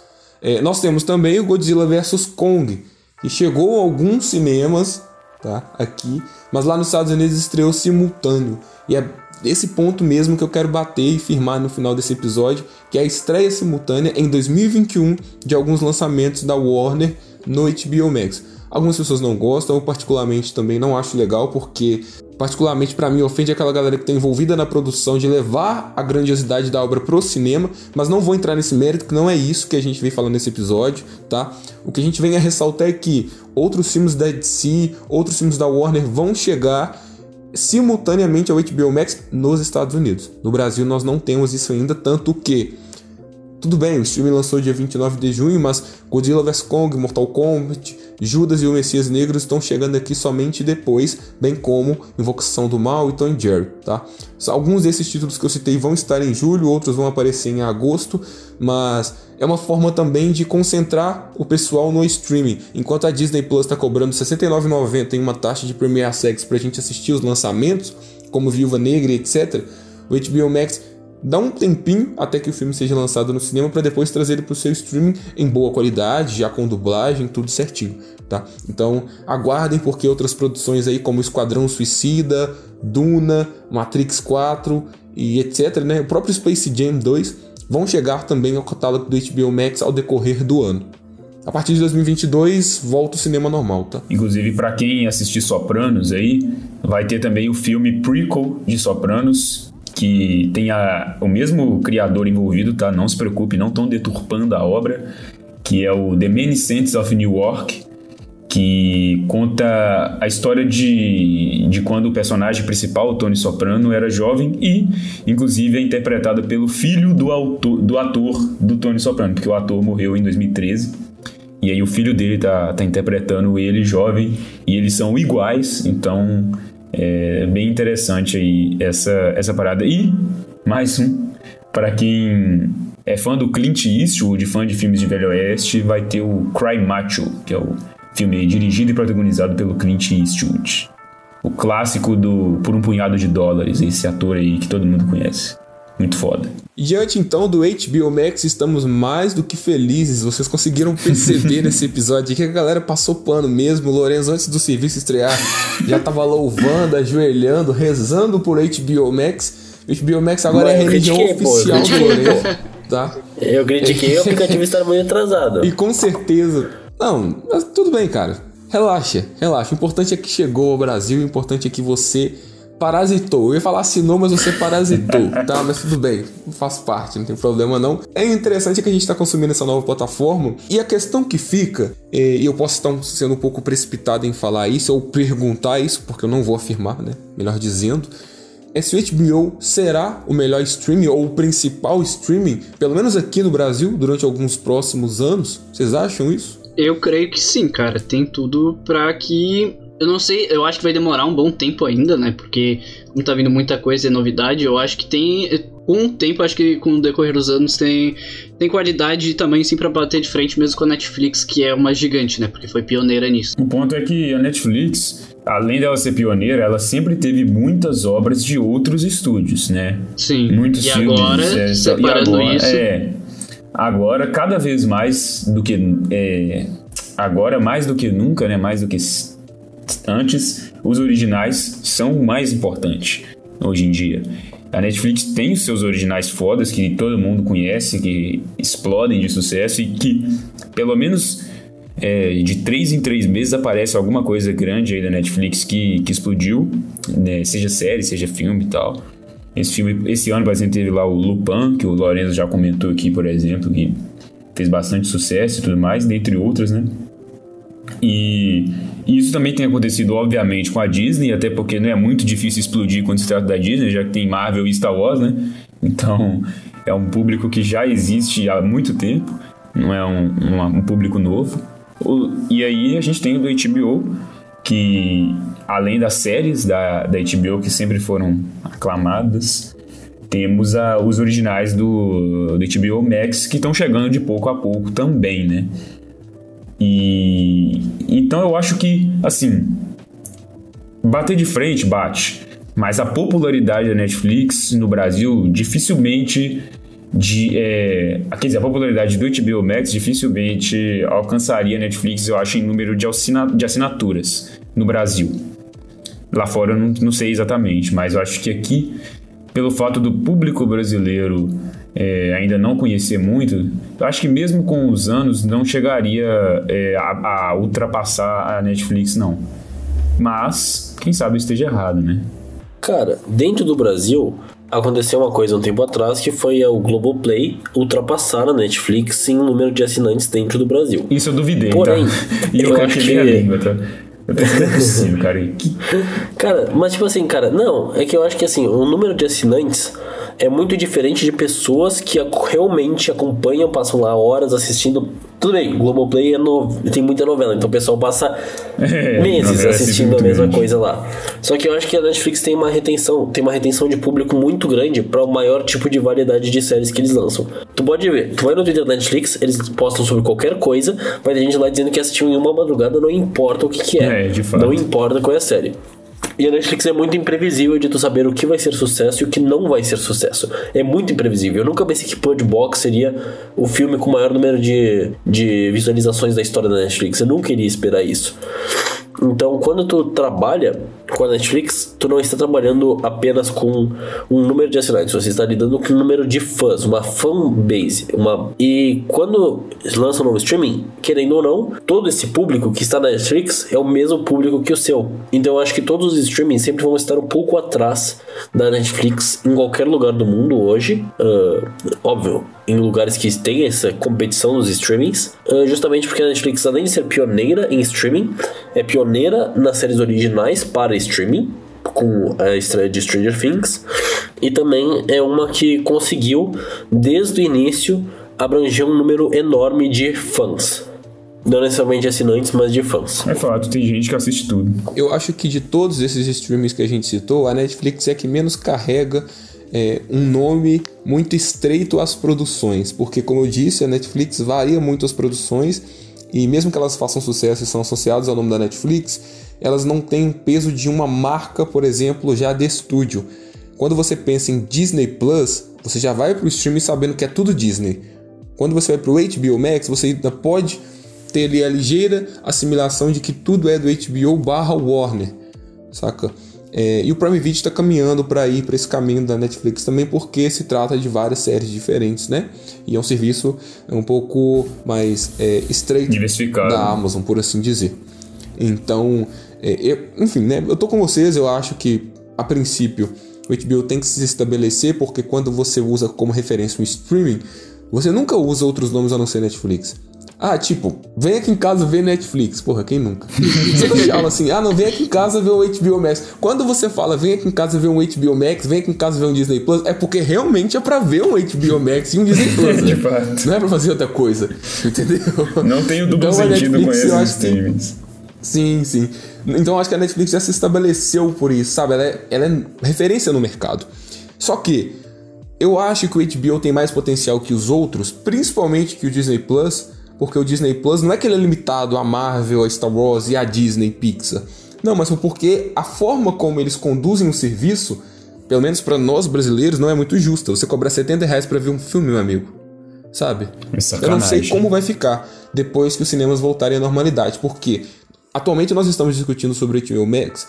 é, nós temos também o Godzilla vs Kong, que chegou a alguns cinemas tá? Aqui, mas lá nos Estados Unidos estreou simultâneo. E é esse ponto mesmo que eu quero bater e firmar no final desse episódio, que é a estreia simultânea em 2021 de alguns lançamentos da Warner no HBO Max. Algumas pessoas não gostam, eu particularmente também não acho legal, porque particularmente para mim ofende aquela galera que está envolvida na produção de levar a grandiosidade da obra pro cinema, mas não vou entrar nesse mérito, que não é isso que a gente vem falando nesse episódio, tá? O que a gente vem a ressaltar é que outros filmes da DC, outros filmes da Warner vão chegar simultaneamente ao HBO Max nos Estados Unidos. No Brasil nós não temos isso ainda, tanto que tudo bem, o streaming lançou dia 29 de junho, mas Godzilla vs Kong, Mortal Kombat, Judas e o Messias Negro estão chegando aqui somente depois, bem como Invocação do Mal e Tom Jerry, tá? Alguns desses títulos que eu citei vão estar em julho, outros vão aparecer em agosto, mas é uma forma também de concentrar o pessoal no streaming. Enquanto a Disney Plus está cobrando R$ 69,90 em uma taxa de Premier Access para a gente assistir os lançamentos, como Viúva Negra, etc., o HBO Max dá um tempinho até que o filme seja lançado no cinema para depois trazer ele para o seu streaming em boa qualidade, já com dublagem, tudo certinho, tá? Então aguardem porque outras produções aí como Esquadrão Suicida, Duna, Matrix 4 e etc, né? O próprio Space Jam 2 vão chegar também ao catálogo do HBO Max ao decorrer do ano. A partir de 2022 volta o cinema normal, tá? Inclusive para quem assistir Sopranos aí, vai ter também o filme prequel de Sopranos, que tem a, o mesmo criador envolvido, tá? Não se preocupe, não estão deturpando a obra, que é o The Many of New York, que conta a história de, de quando o personagem principal, o Tony Soprano, era jovem e, inclusive, é interpretado pelo filho do, autor, do ator do Tony Soprano, porque o ator morreu em 2013. E aí o filho dele tá, tá interpretando ele jovem e eles são iguais, então é bem interessante aí essa, essa parada. E mais um, para quem é fã do Clint Eastwood, fã de filmes de Velho Oeste, vai ter o Cry Macho, que é o filme dirigido e protagonizado pelo Clint Eastwood. O clássico do Por um Punhado de Dólares, esse ator aí que todo mundo conhece. Muito foda. Diante então do HBO Max, estamos mais do que felizes. Vocês conseguiram perceber nesse episódio que a galera passou pano mesmo. O Lorenzo, antes do serviço estrear, já tava louvando, ajoelhando, rezando por HBO Max. HBO Max agora é a religião oficial do Lorenzo. Tá? Eu critiquei o aplicativo estar muito atrasado. E com certeza. Não, mas tudo bem, cara. Relaxa, relaxa. O importante é que chegou ao Brasil, o importante é que você parasitou. Eu ia falar assinou, mas você parasitou, tá? Mas tudo bem, faz parte, não tem problema não. É interessante que a gente está consumindo essa nova plataforma e a questão que fica, e eu posso estar sendo um pouco precipitado em falar isso ou perguntar isso, porque eu não vou afirmar, né? Melhor dizendo. É se o HBO será o melhor streaming ou o principal streaming, pelo menos aqui no Brasil, durante alguns próximos anos? Vocês acham isso? Eu creio que sim, cara. Tem tudo para que eu não sei, eu acho que vai demorar um bom tempo ainda, né? Porque não tá vindo muita coisa e novidade. Eu acho que tem. Com o tempo, acho que com o decorrer dos anos tem, tem qualidade e tamanho sim pra bater de frente mesmo com a Netflix, que é uma gigante, né? Porque foi pioneira nisso. O ponto é que a Netflix, além dela ser pioneira, ela sempre teve muitas obras de outros estúdios, né? Sim. Muitos e filmes. agora, é, separando e agora, isso. É, agora, cada vez mais do que. É, agora, mais do que nunca, né? Mais do que antes, os originais são o mais importante hoje em dia. A Netflix tem os seus originais fodas que todo mundo conhece, que explodem de sucesso e que, pelo menos é, de três em três meses, aparece alguma coisa grande aí da Netflix que, que explodiu, né? seja série, seja filme e tal. Esse filme, esse ano, por exemplo, teve lá o Lupin, que o Lorenzo já comentou aqui, por exemplo, que fez bastante sucesso e tudo mais, dentre outras, né? E isso também tem acontecido, obviamente, com a Disney, até porque não é muito difícil explodir quando se trata da Disney, já que tem Marvel e Star Wars, né? Então é um público que já existe há muito tempo, não é um, um, um público novo. E aí a gente tem o do HBO, que além das séries da, da HBO que sempre foram aclamadas, temos a, os originais do, do HBO Max que estão chegando de pouco a pouco também, né? E então eu acho que, assim, bater de frente, bate. Mas a popularidade da Netflix no Brasil dificilmente de é, quer dizer, a popularidade do HBO Max dificilmente alcançaria a Netflix, eu acho, em número de, assina, de assinaturas. no Brasil. Lá fora eu não, não sei exatamente, mas eu acho que aqui, pelo fato do público brasileiro é, ainda não conhecer muito, eu acho que mesmo com os anos não chegaria é, a, a, ultrapassar a Netflix, não. Mas, quem sabe eu esteja errado, né? Cara, dentro do Brasil, aconteceu uma coisa um tempo atrás que foi o Globoplay ultrapassar a Netflix em número de assinantes dentro do Brasil. Isso eu duvidei, Porém, tá? E eu, eu acho que... a língua, tá? Eu é possível, cara. Cara, mas tipo assim, cara, não, é que eu acho que assim, o número de assinantes é muito diferente de pessoas que realmente acompanham, passam lá horas assistindo. Tudo bem, Globoplay é no... tem muita novela, então o pessoal passa É, meses é assistindo a mesma grande. coisa lá. Só que eu acho que a Netflix tem uma retenção, tem uma retenção de público muito grande para o maior tipo de variedade de séries que eles lançam. Tu pode ver, tu vai no Twitter da Netflix, eles postam sobre qualquer coisa, vai ter gente lá dizendo que assistiu em uma madrugada, não importa o que, que é. É, de fato. Não importa qual é a série. E a Netflix é muito imprevisível de tu saber o que vai ser sucesso e o que não vai ser sucesso. É muito imprevisível. Eu nunca pensei que Punch Box seria o filme com o maior número de, de visualizações da história da Netflix. Eu nunca iria esperar isso. Então, quando tu trabalha com a Netflix, tu não está trabalhando apenas com um número de assinantes, você está lidando com um número de fãs, uma fan base. Uma... E quando lança um novo streaming, querendo ou não, todo esse público que está na Netflix é o mesmo público que o seu. Então, eu acho que todos os streamings sempre vão estar um pouco atrás da Netflix em qualquer lugar do mundo hoje. Ah, óbvio, em lugares que tem essa competição nos streamings, ah, justamente porque a Netflix, além de ser pioneira em streaming, é pioneira nas séries originais para streaming, com a estreia de Stranger Things, e também é uma que conseguiu, desde o início, abranger um número enorme de fãs. Não necessariamente assinantes, mas de fãs. É fato, tem gente que assiste tudo. Eu acho que de todos esses streamings que a gente citou, a Netflix é a que menos carrega é, um nome muito estreito às produções, porque como eu disse, a Netflix varia muito as produções e mesmo que elas façam sucesso e são associadas ao nome da Netflix, elas não têm o peso de uma marca, por exemplo, já de estúdio. Quando você pensa em Disney Plus, você já vai para o streaming sabendo que é tudo Disney. Quando você vai para o HBO Max, você ainda pode ter ali a ligeira assimilação de que tudo é do HBO barra Warner, saca? É, e o Prime Video está caminhando para ir para esse caminho da Netflix também, porque se trata de várias séries diferentes, né? E é um serviço um pouco mais é, estreito da Amazon, por assim dizer. Então, é, eu- enfim, né? Eu tô com vocês, eu acho que a princípio o HBO tem que se estabelecer, porque quando você usa como referência um streaming, você nunca usa outros nomes a não ser Netflix. Ah, tipo, vem aqui em casa ver Netflix. Porra, quem nunca? Você não fala assim, ah, não, vem aqui em casa ver o HBO Max. Quando você fala, vem aqui em casa ver um HBO Max, vem aqui em casa ver um Disney Plus, é porque realmente é pra ver um HBO Max e um Disney Plus. De né? fato. Não é pra fazer outra coisa. Entendeu? Não tem o duplo Então, sentido com Netflix, esses acho que- streamings. Sim, sim. Então acho que a Netflix já se estabeleceu por isso, sabe? Ela é, ela é referência no mercado. Só que eu acho que o HBO tem mais potencial que os outros, principalmente que o Disney Plus, porque o Disney Plus não é que ele é limitado a Marvel, a Star Wars e a Disney Pixar. Não, mas porque a forma como eles conduzem o serviço, pelo menos pra nós brasileiros, não é muito justa. Você cobrar 70 reais pra ver um filme, meu amigo. Sabe? É Eu não sei como vai ficar depois que os cinemas voltarem à normalidade, porque atualmente nós estamos discutindo sobre o HBO Max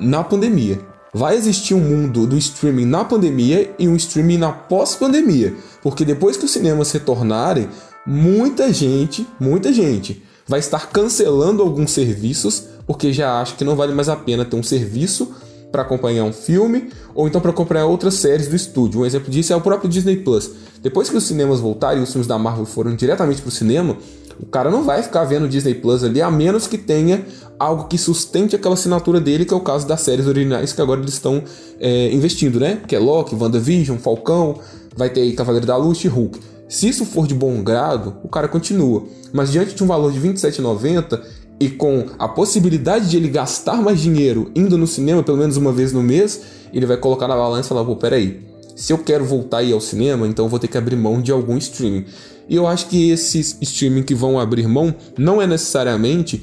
na pandemia. Vai existir um mundo do streaming na pandemia e um streaming na pós-pandemia, porque depois que os cinemas retornarem, muita gente, muita gente vai estar cancelando alguns serviços porque já acha que não vale mais a pena ter um serviço para acompanhar um filme ou então para acompanhar outras séries do estúdio. Um exemplo disso é o próprio Disney Plus. Depois que os cinemas voltarem e os filmes da Marvel foram diretamente para o cinema, o cara não vai ficar vendo Disney Plus ali a menos que tenha algo que sustente aquela assinatura dele, que é o caso das séries originais que agora eles estão é, investindo, né? Que é Loki, WandaVision, Falcão, vai ter aí Cavaleiro da Luz e Hulk. Se isso for de bom grado, o cara continua. Mas diante de um valor de R$ 27,90 e com a possibilidade de ele gastar mais dinheiro indo no cinema pelo menos uma vez no mês, ele vai colocar na balança e falar: pô, peraí, se eu quero voltar a ir ao cinema, então vou ter que abrir mão de algum streaming. E eu acho que esses streaming que vão abrir mão não é necessariamente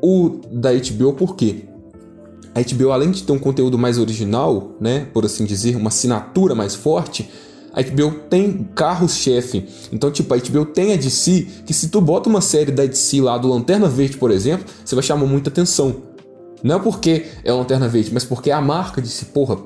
o da HBO, por quê? A HBO, além de ter um conteúdo mais original, né, por assim dizer, uma assinatura mais forte, a HBO tem carros-chefe. Então, tipo, a HBO tem a DC, que se tu bota uma série da DC lá do Lanterna Verde, por exemplo, você vai chamar muita atenção. Não é porque é Lanterna Verde, mas porque a marca disse, porra.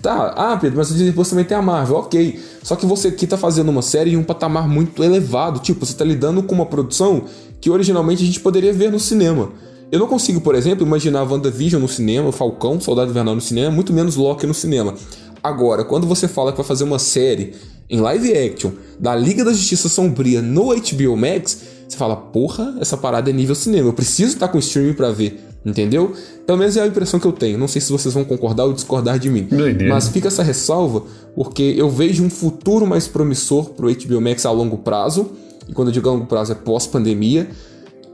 Tá, ah, Pedro, mas o Disney Plus também tem a Marvel, ok. Só que você aqui tá fazendo uma série em um patamar muito elevado. Tipo, você tá lidando com uma produção que originalmente a gente poderia ver no cinema. Eu não consigo, por exemplo, imaginar WandaVision no cinema, Falcão, Soldado Invernal no cinema, muito menos Loki no cinema. Agora, quando você fala que vai fazer uma série em live action da Liga da Justiça Sombria no HBO Max, você fala, porra, essa parada é nível cinema, eu preciso estar com streaming para ver, entendeu? Pelo menos é a impressão que eu tenho. Não sei se vocês vão concordar ou discordar de mim. Mas fica essa ressalva, porque eu vejo um futuro mais promissor pro HBO Max a longo prazo. E quando eu digo a longo prazo é pós-pandemia.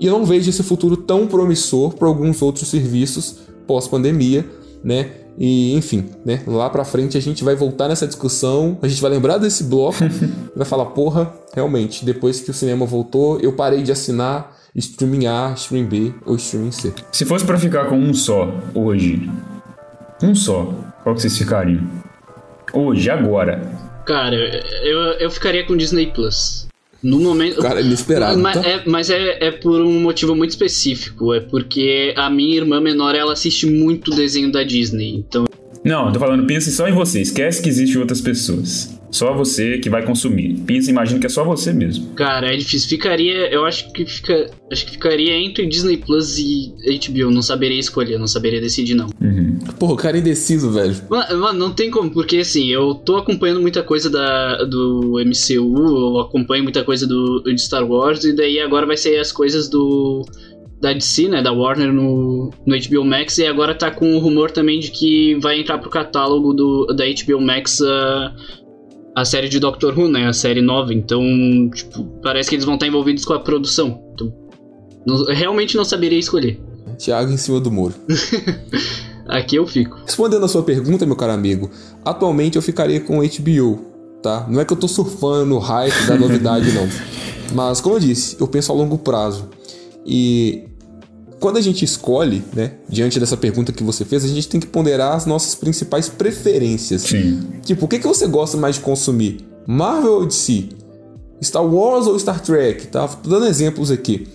E eu não vejo esse futuro tão promissor para alguns outros serviços pós-pandemia, né? E enfim, né? Lá pra frente a gente vai voltar nessa discussão, a gente vai lembrar desse bloco, vai falar, porra, realmente, depois que o cinema voltou, eu parei de assinar streaming A, streaming B ou streaming C. Se fosse pra ficar com um só hoje, um só, qual que vocês ficariam? Hoje, agora. Cara, eu, eu ficaria com Disney Plus. No momento. Cara, inesperado, Mas, tá? é, mas é, é por um motivo muito específico. É porque a minha irmã menor ela assiste muito desenho da Disney. Então Não, eu tô falando, pense só em você. Esquece que existem outras pessoas. Só você que vai consumir. Pensa, imagina que é só você mesmo. Cara, é difícil. Ficaria. Eu acho que fica. Acho que ficaria entre Disney Plus e HBO. Não saberia escolher, não saberia decidir, não. Uhum. Porra, o cara é indeciso, velho. Mano, mano, não tem como, porque assim, eu tô acompanhando muita coisa da, do MCU, eu acompanho muita coisa do, de Star Wars, e daí agora vai ser as coisas do. Da DC, né, da Warner no, no HBO Max, e agora tá com o rumor também de que vai entrar pro catálogo do, da HBO Max a, a série de Doctor Who, né, a série nova. Então, tipo, parece que eles vão estar envolvidos com a produção. Então, não- realmente não saberia escolher. Thiago em cima do muro. Aqui eu fico. Respondendo a sua pergunta, meu caro amigo, atualmente eu ficaria com HBO, tá? Não é que eu tô surfando no hype da novidade, não. Mas, como eu disse, eu penso a longo prazo. E quando a gente escolhe, né, diante dessa pergunta que você fez, a gente tem que ponderar as nossas principais preferências. Sim. Tipo, o que, que você gosta mais de consumir? Marvel ou DC? Star Wars ou Star Trek? Tá? Tô dando exemplos aqui.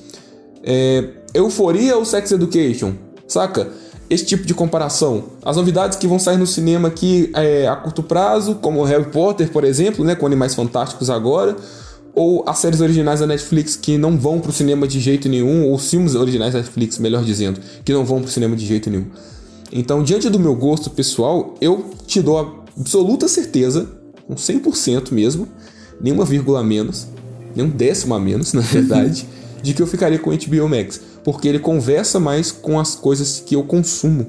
É, Euforia ou Sex Education? Saca? Esse tipo de comparação. As novidades que vão sair no cinema aqui é, a curto prazo, como Harry Potter, por exemplo, né, com Animais Fantásticos agora, ou as séries originais da Netflix que não vão pro cinema de jeito nenhum, ou os filmes originais da Netflix, melhor dizendo, que não vão pro cinema de jeito nenhum. Então, diante do meu gosto pessoal, eu te dou absoluta certeza, com 100% mesmo, nenhuma vírgula a menos, nem um décimo a menos, na verdade, de que eu ficaria com o HBO Max, porque ele conversa mais com as coisas que eu consumo,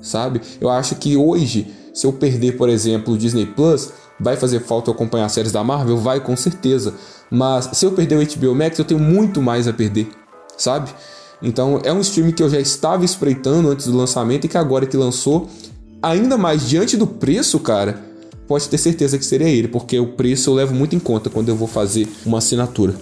sabe? Eu acho que hoje, se eu perder, por exemplo, o Disney Plus, vai fazer falta acompanhar séries da Marvel? Vai, com certeza. Mas se eu perder o HBO Max, eu tenho muito mais a perder, sabe? Então é um stream que eu já estava espreitando antes do lançamento e que agora que lançou, ainda mais diante do preço, cara, pode ter certeza que seria ele, porque o preço eu levo muito em conta quando eu vou fazer uma assinatura.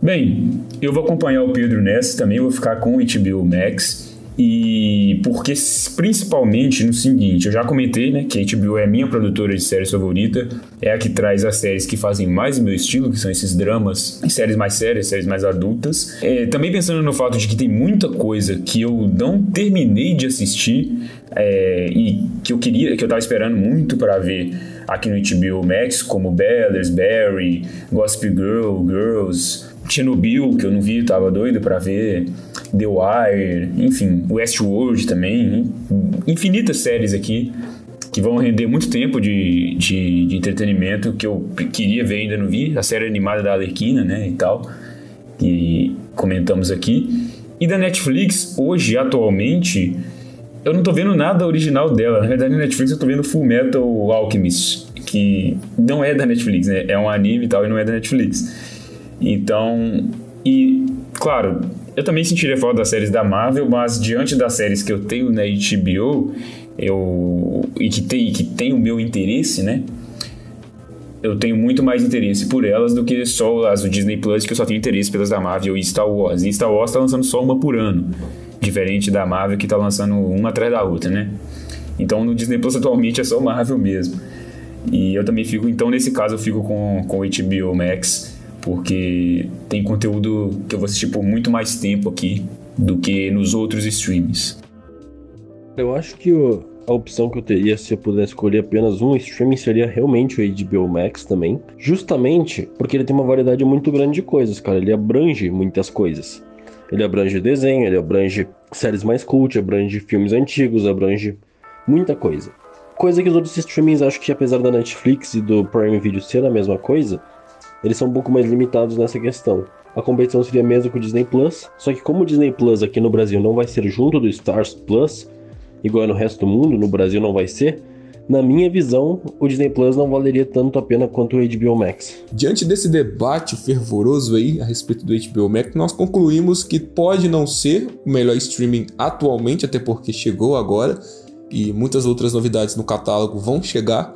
Bem, eu vou acompanhar o Pedro nessa também, vou ficar com o HBO Max. E porque principalmente no seguinte, eu já comentei, né, que a HBO é a minha produtora de séries favorita, é a que traz as séries que fazem mais o meu estilo, que são esses dramas, séries mais sérias, séries mais adultas. É, também pensando no fato de que tem muita coisa que eu não terminei de assistir é, e que eu queria, que eu tava esperando muito para ver aqui no HBO Max, como Bellers, Barry, Gossip Girl, Girls, Chernobyl, que eu não vi, tava doido para ver, The Wire, enfim, Westworld também, infinitas séries aqui que vão render muito tempo de, de, de, entretenimento que eu queria ver ainda não vi, a série animada da Alerquina, né, e tal, que comentamos aqui. E da Netflix, hoje, atualmente, eu não tô vendo nada original dela. Na verdade, na Netflix eu tô vendo Full Metal Alchemist, que não é da Netflix, né, é um anime e tal, e não é da Netflix. Então, e claro, eu também sentiria falta das séries da Marvel, mas diante das séries que eu tenho na HBO, eu e que tem que tem o meu interesse, né? Eu tenho muito mais interesse por elas do que só as do Disney Plus, que eu só tenho interesse pelas da Marvel e Star Wars. E Star Wars tá lançando só uma por ano, diferente da Marvel que tá lançando uma atrás da outra, né? Então no Disney Plus atualmente é só Marvel mesmo. E eu também fico, então nesse caso eu fico com, com HBO Max, porque tem conteúdo que eu vou assistir por muito mais tempo aqui do que nos outros streams. Eu acho que o, a opção que eu teria se eu pudesse escolher apenas um streaming seria realmente o HBO Max também. Justamente porque ele tem uma variedade muito grande de coisas, cara. Ele abrange muitas coisas. Ele abrange desenho, ele abrange séries mais cult, abrange filmes antigos, abrange muita coisa. Coisa que os outros streamings acho que apesar da Netflix e do Prime Video ser a mesma coisa, eles são um pouco mais limitados nessa questão. A competição seria mesmo com o Disney Plus, só que como o Disney Plus aqui no Brasil não vai ser junto do Stars Plus, igual no resto do mundo, no Brasil não vai ser, na minha visão, o Disney Plus não valeria tanto a pena quanto o HBO Max. Diante desse debate fervoroso aí a respeito do HBO Max, nós concluímos que pode não ser o melhor streaming atualmente, até porque chegou agora e muitas outras novidades no catálogo vão chegar,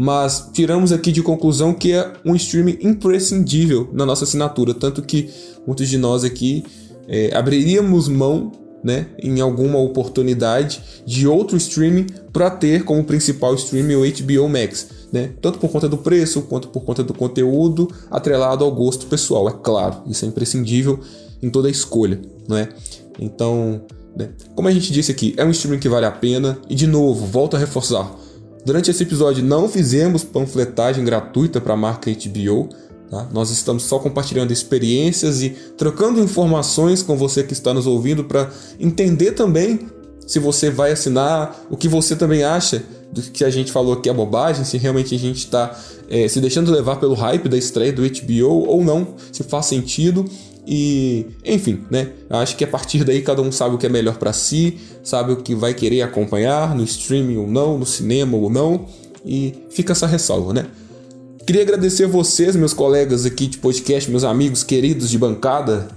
mas tiramos aqui de conclusão que é um streaming imprescindível na nossa assinatura, tanto que muitos de nós aqui é, abriríamos mão né, em alguma oportunidade de outro streaming para ter como principal streaming o HBO Max, né? Tanto por conta do preço quanto por conta do conteúdo atrelado ao gosto pessoal, é claro, isso é imprescindível em toda escolha, não é? Então, né, como a gente disse aqui, é um streaming que vale a pena e de novo, volto a reforçar. Durante esse episódio não fizemos panfletagem gratuita para a marca HBO, Tá? Nós estamos só compartilhando experiências e trocando informações com você que está nos ouvindo para entender também se você vai assinar, o que você também acha do que a gente falou aqui é bobagem, se realmente a gente está é, se deixando levar pelo hype da estreia do HBO ou não, se faz sentido. E, enfim, né? Acho que a partir daí cada um sabe o que é melhor para si, sabe o que vai querer acompanhar no streaming ou não, no cinema ou não, e fica essa ressalva, né? Queria agradecer vocês, meus colegas aqui de podcast, meus amigos queridos de bancada,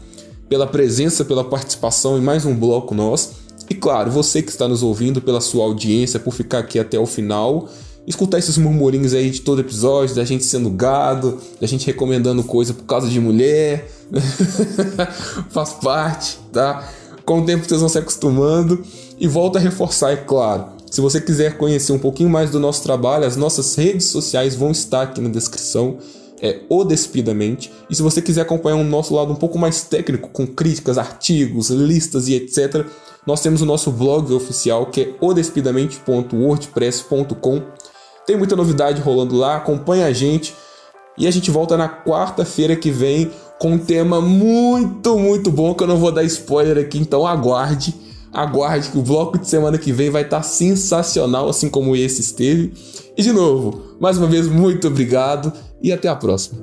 pela presença, pela participação em mais um bloco nosso. E claro, você que está nos ouvindo, pela sua audiência, por ficar aqui até o final. Escutar esses murmurinhos aí de todo episódio, da gente sendo gado, da gente recomendando coisa por causa de mulher. Faz parte, tá? Com o tempo vocês vão se acostumando. E volto a reforçar, é claro. Se você quiser conhecer um pouquinho mais do nosso trabalho, as nossas redes sociais vão estar aqui na descrição. É o Despidamente. E se você quiser acompanhar o nosso lado um pouco mais técnico, com críticas, artigos, listas e etc., nós temos o nosso blog oficial que é odespidamente.wordpress.com. Tem muita novidade rolando lá, acompanha a gente. E a gente volta na quarta-feira que vem com um tema muito, muito bom que eu não vou dar spoiler aqui, então aguarde. Aguarde que o bloco de semana que vem vai estar tá sensacional, assim como esse esteve. E de novo, mais uma vez, muito obrigado e até a próxima.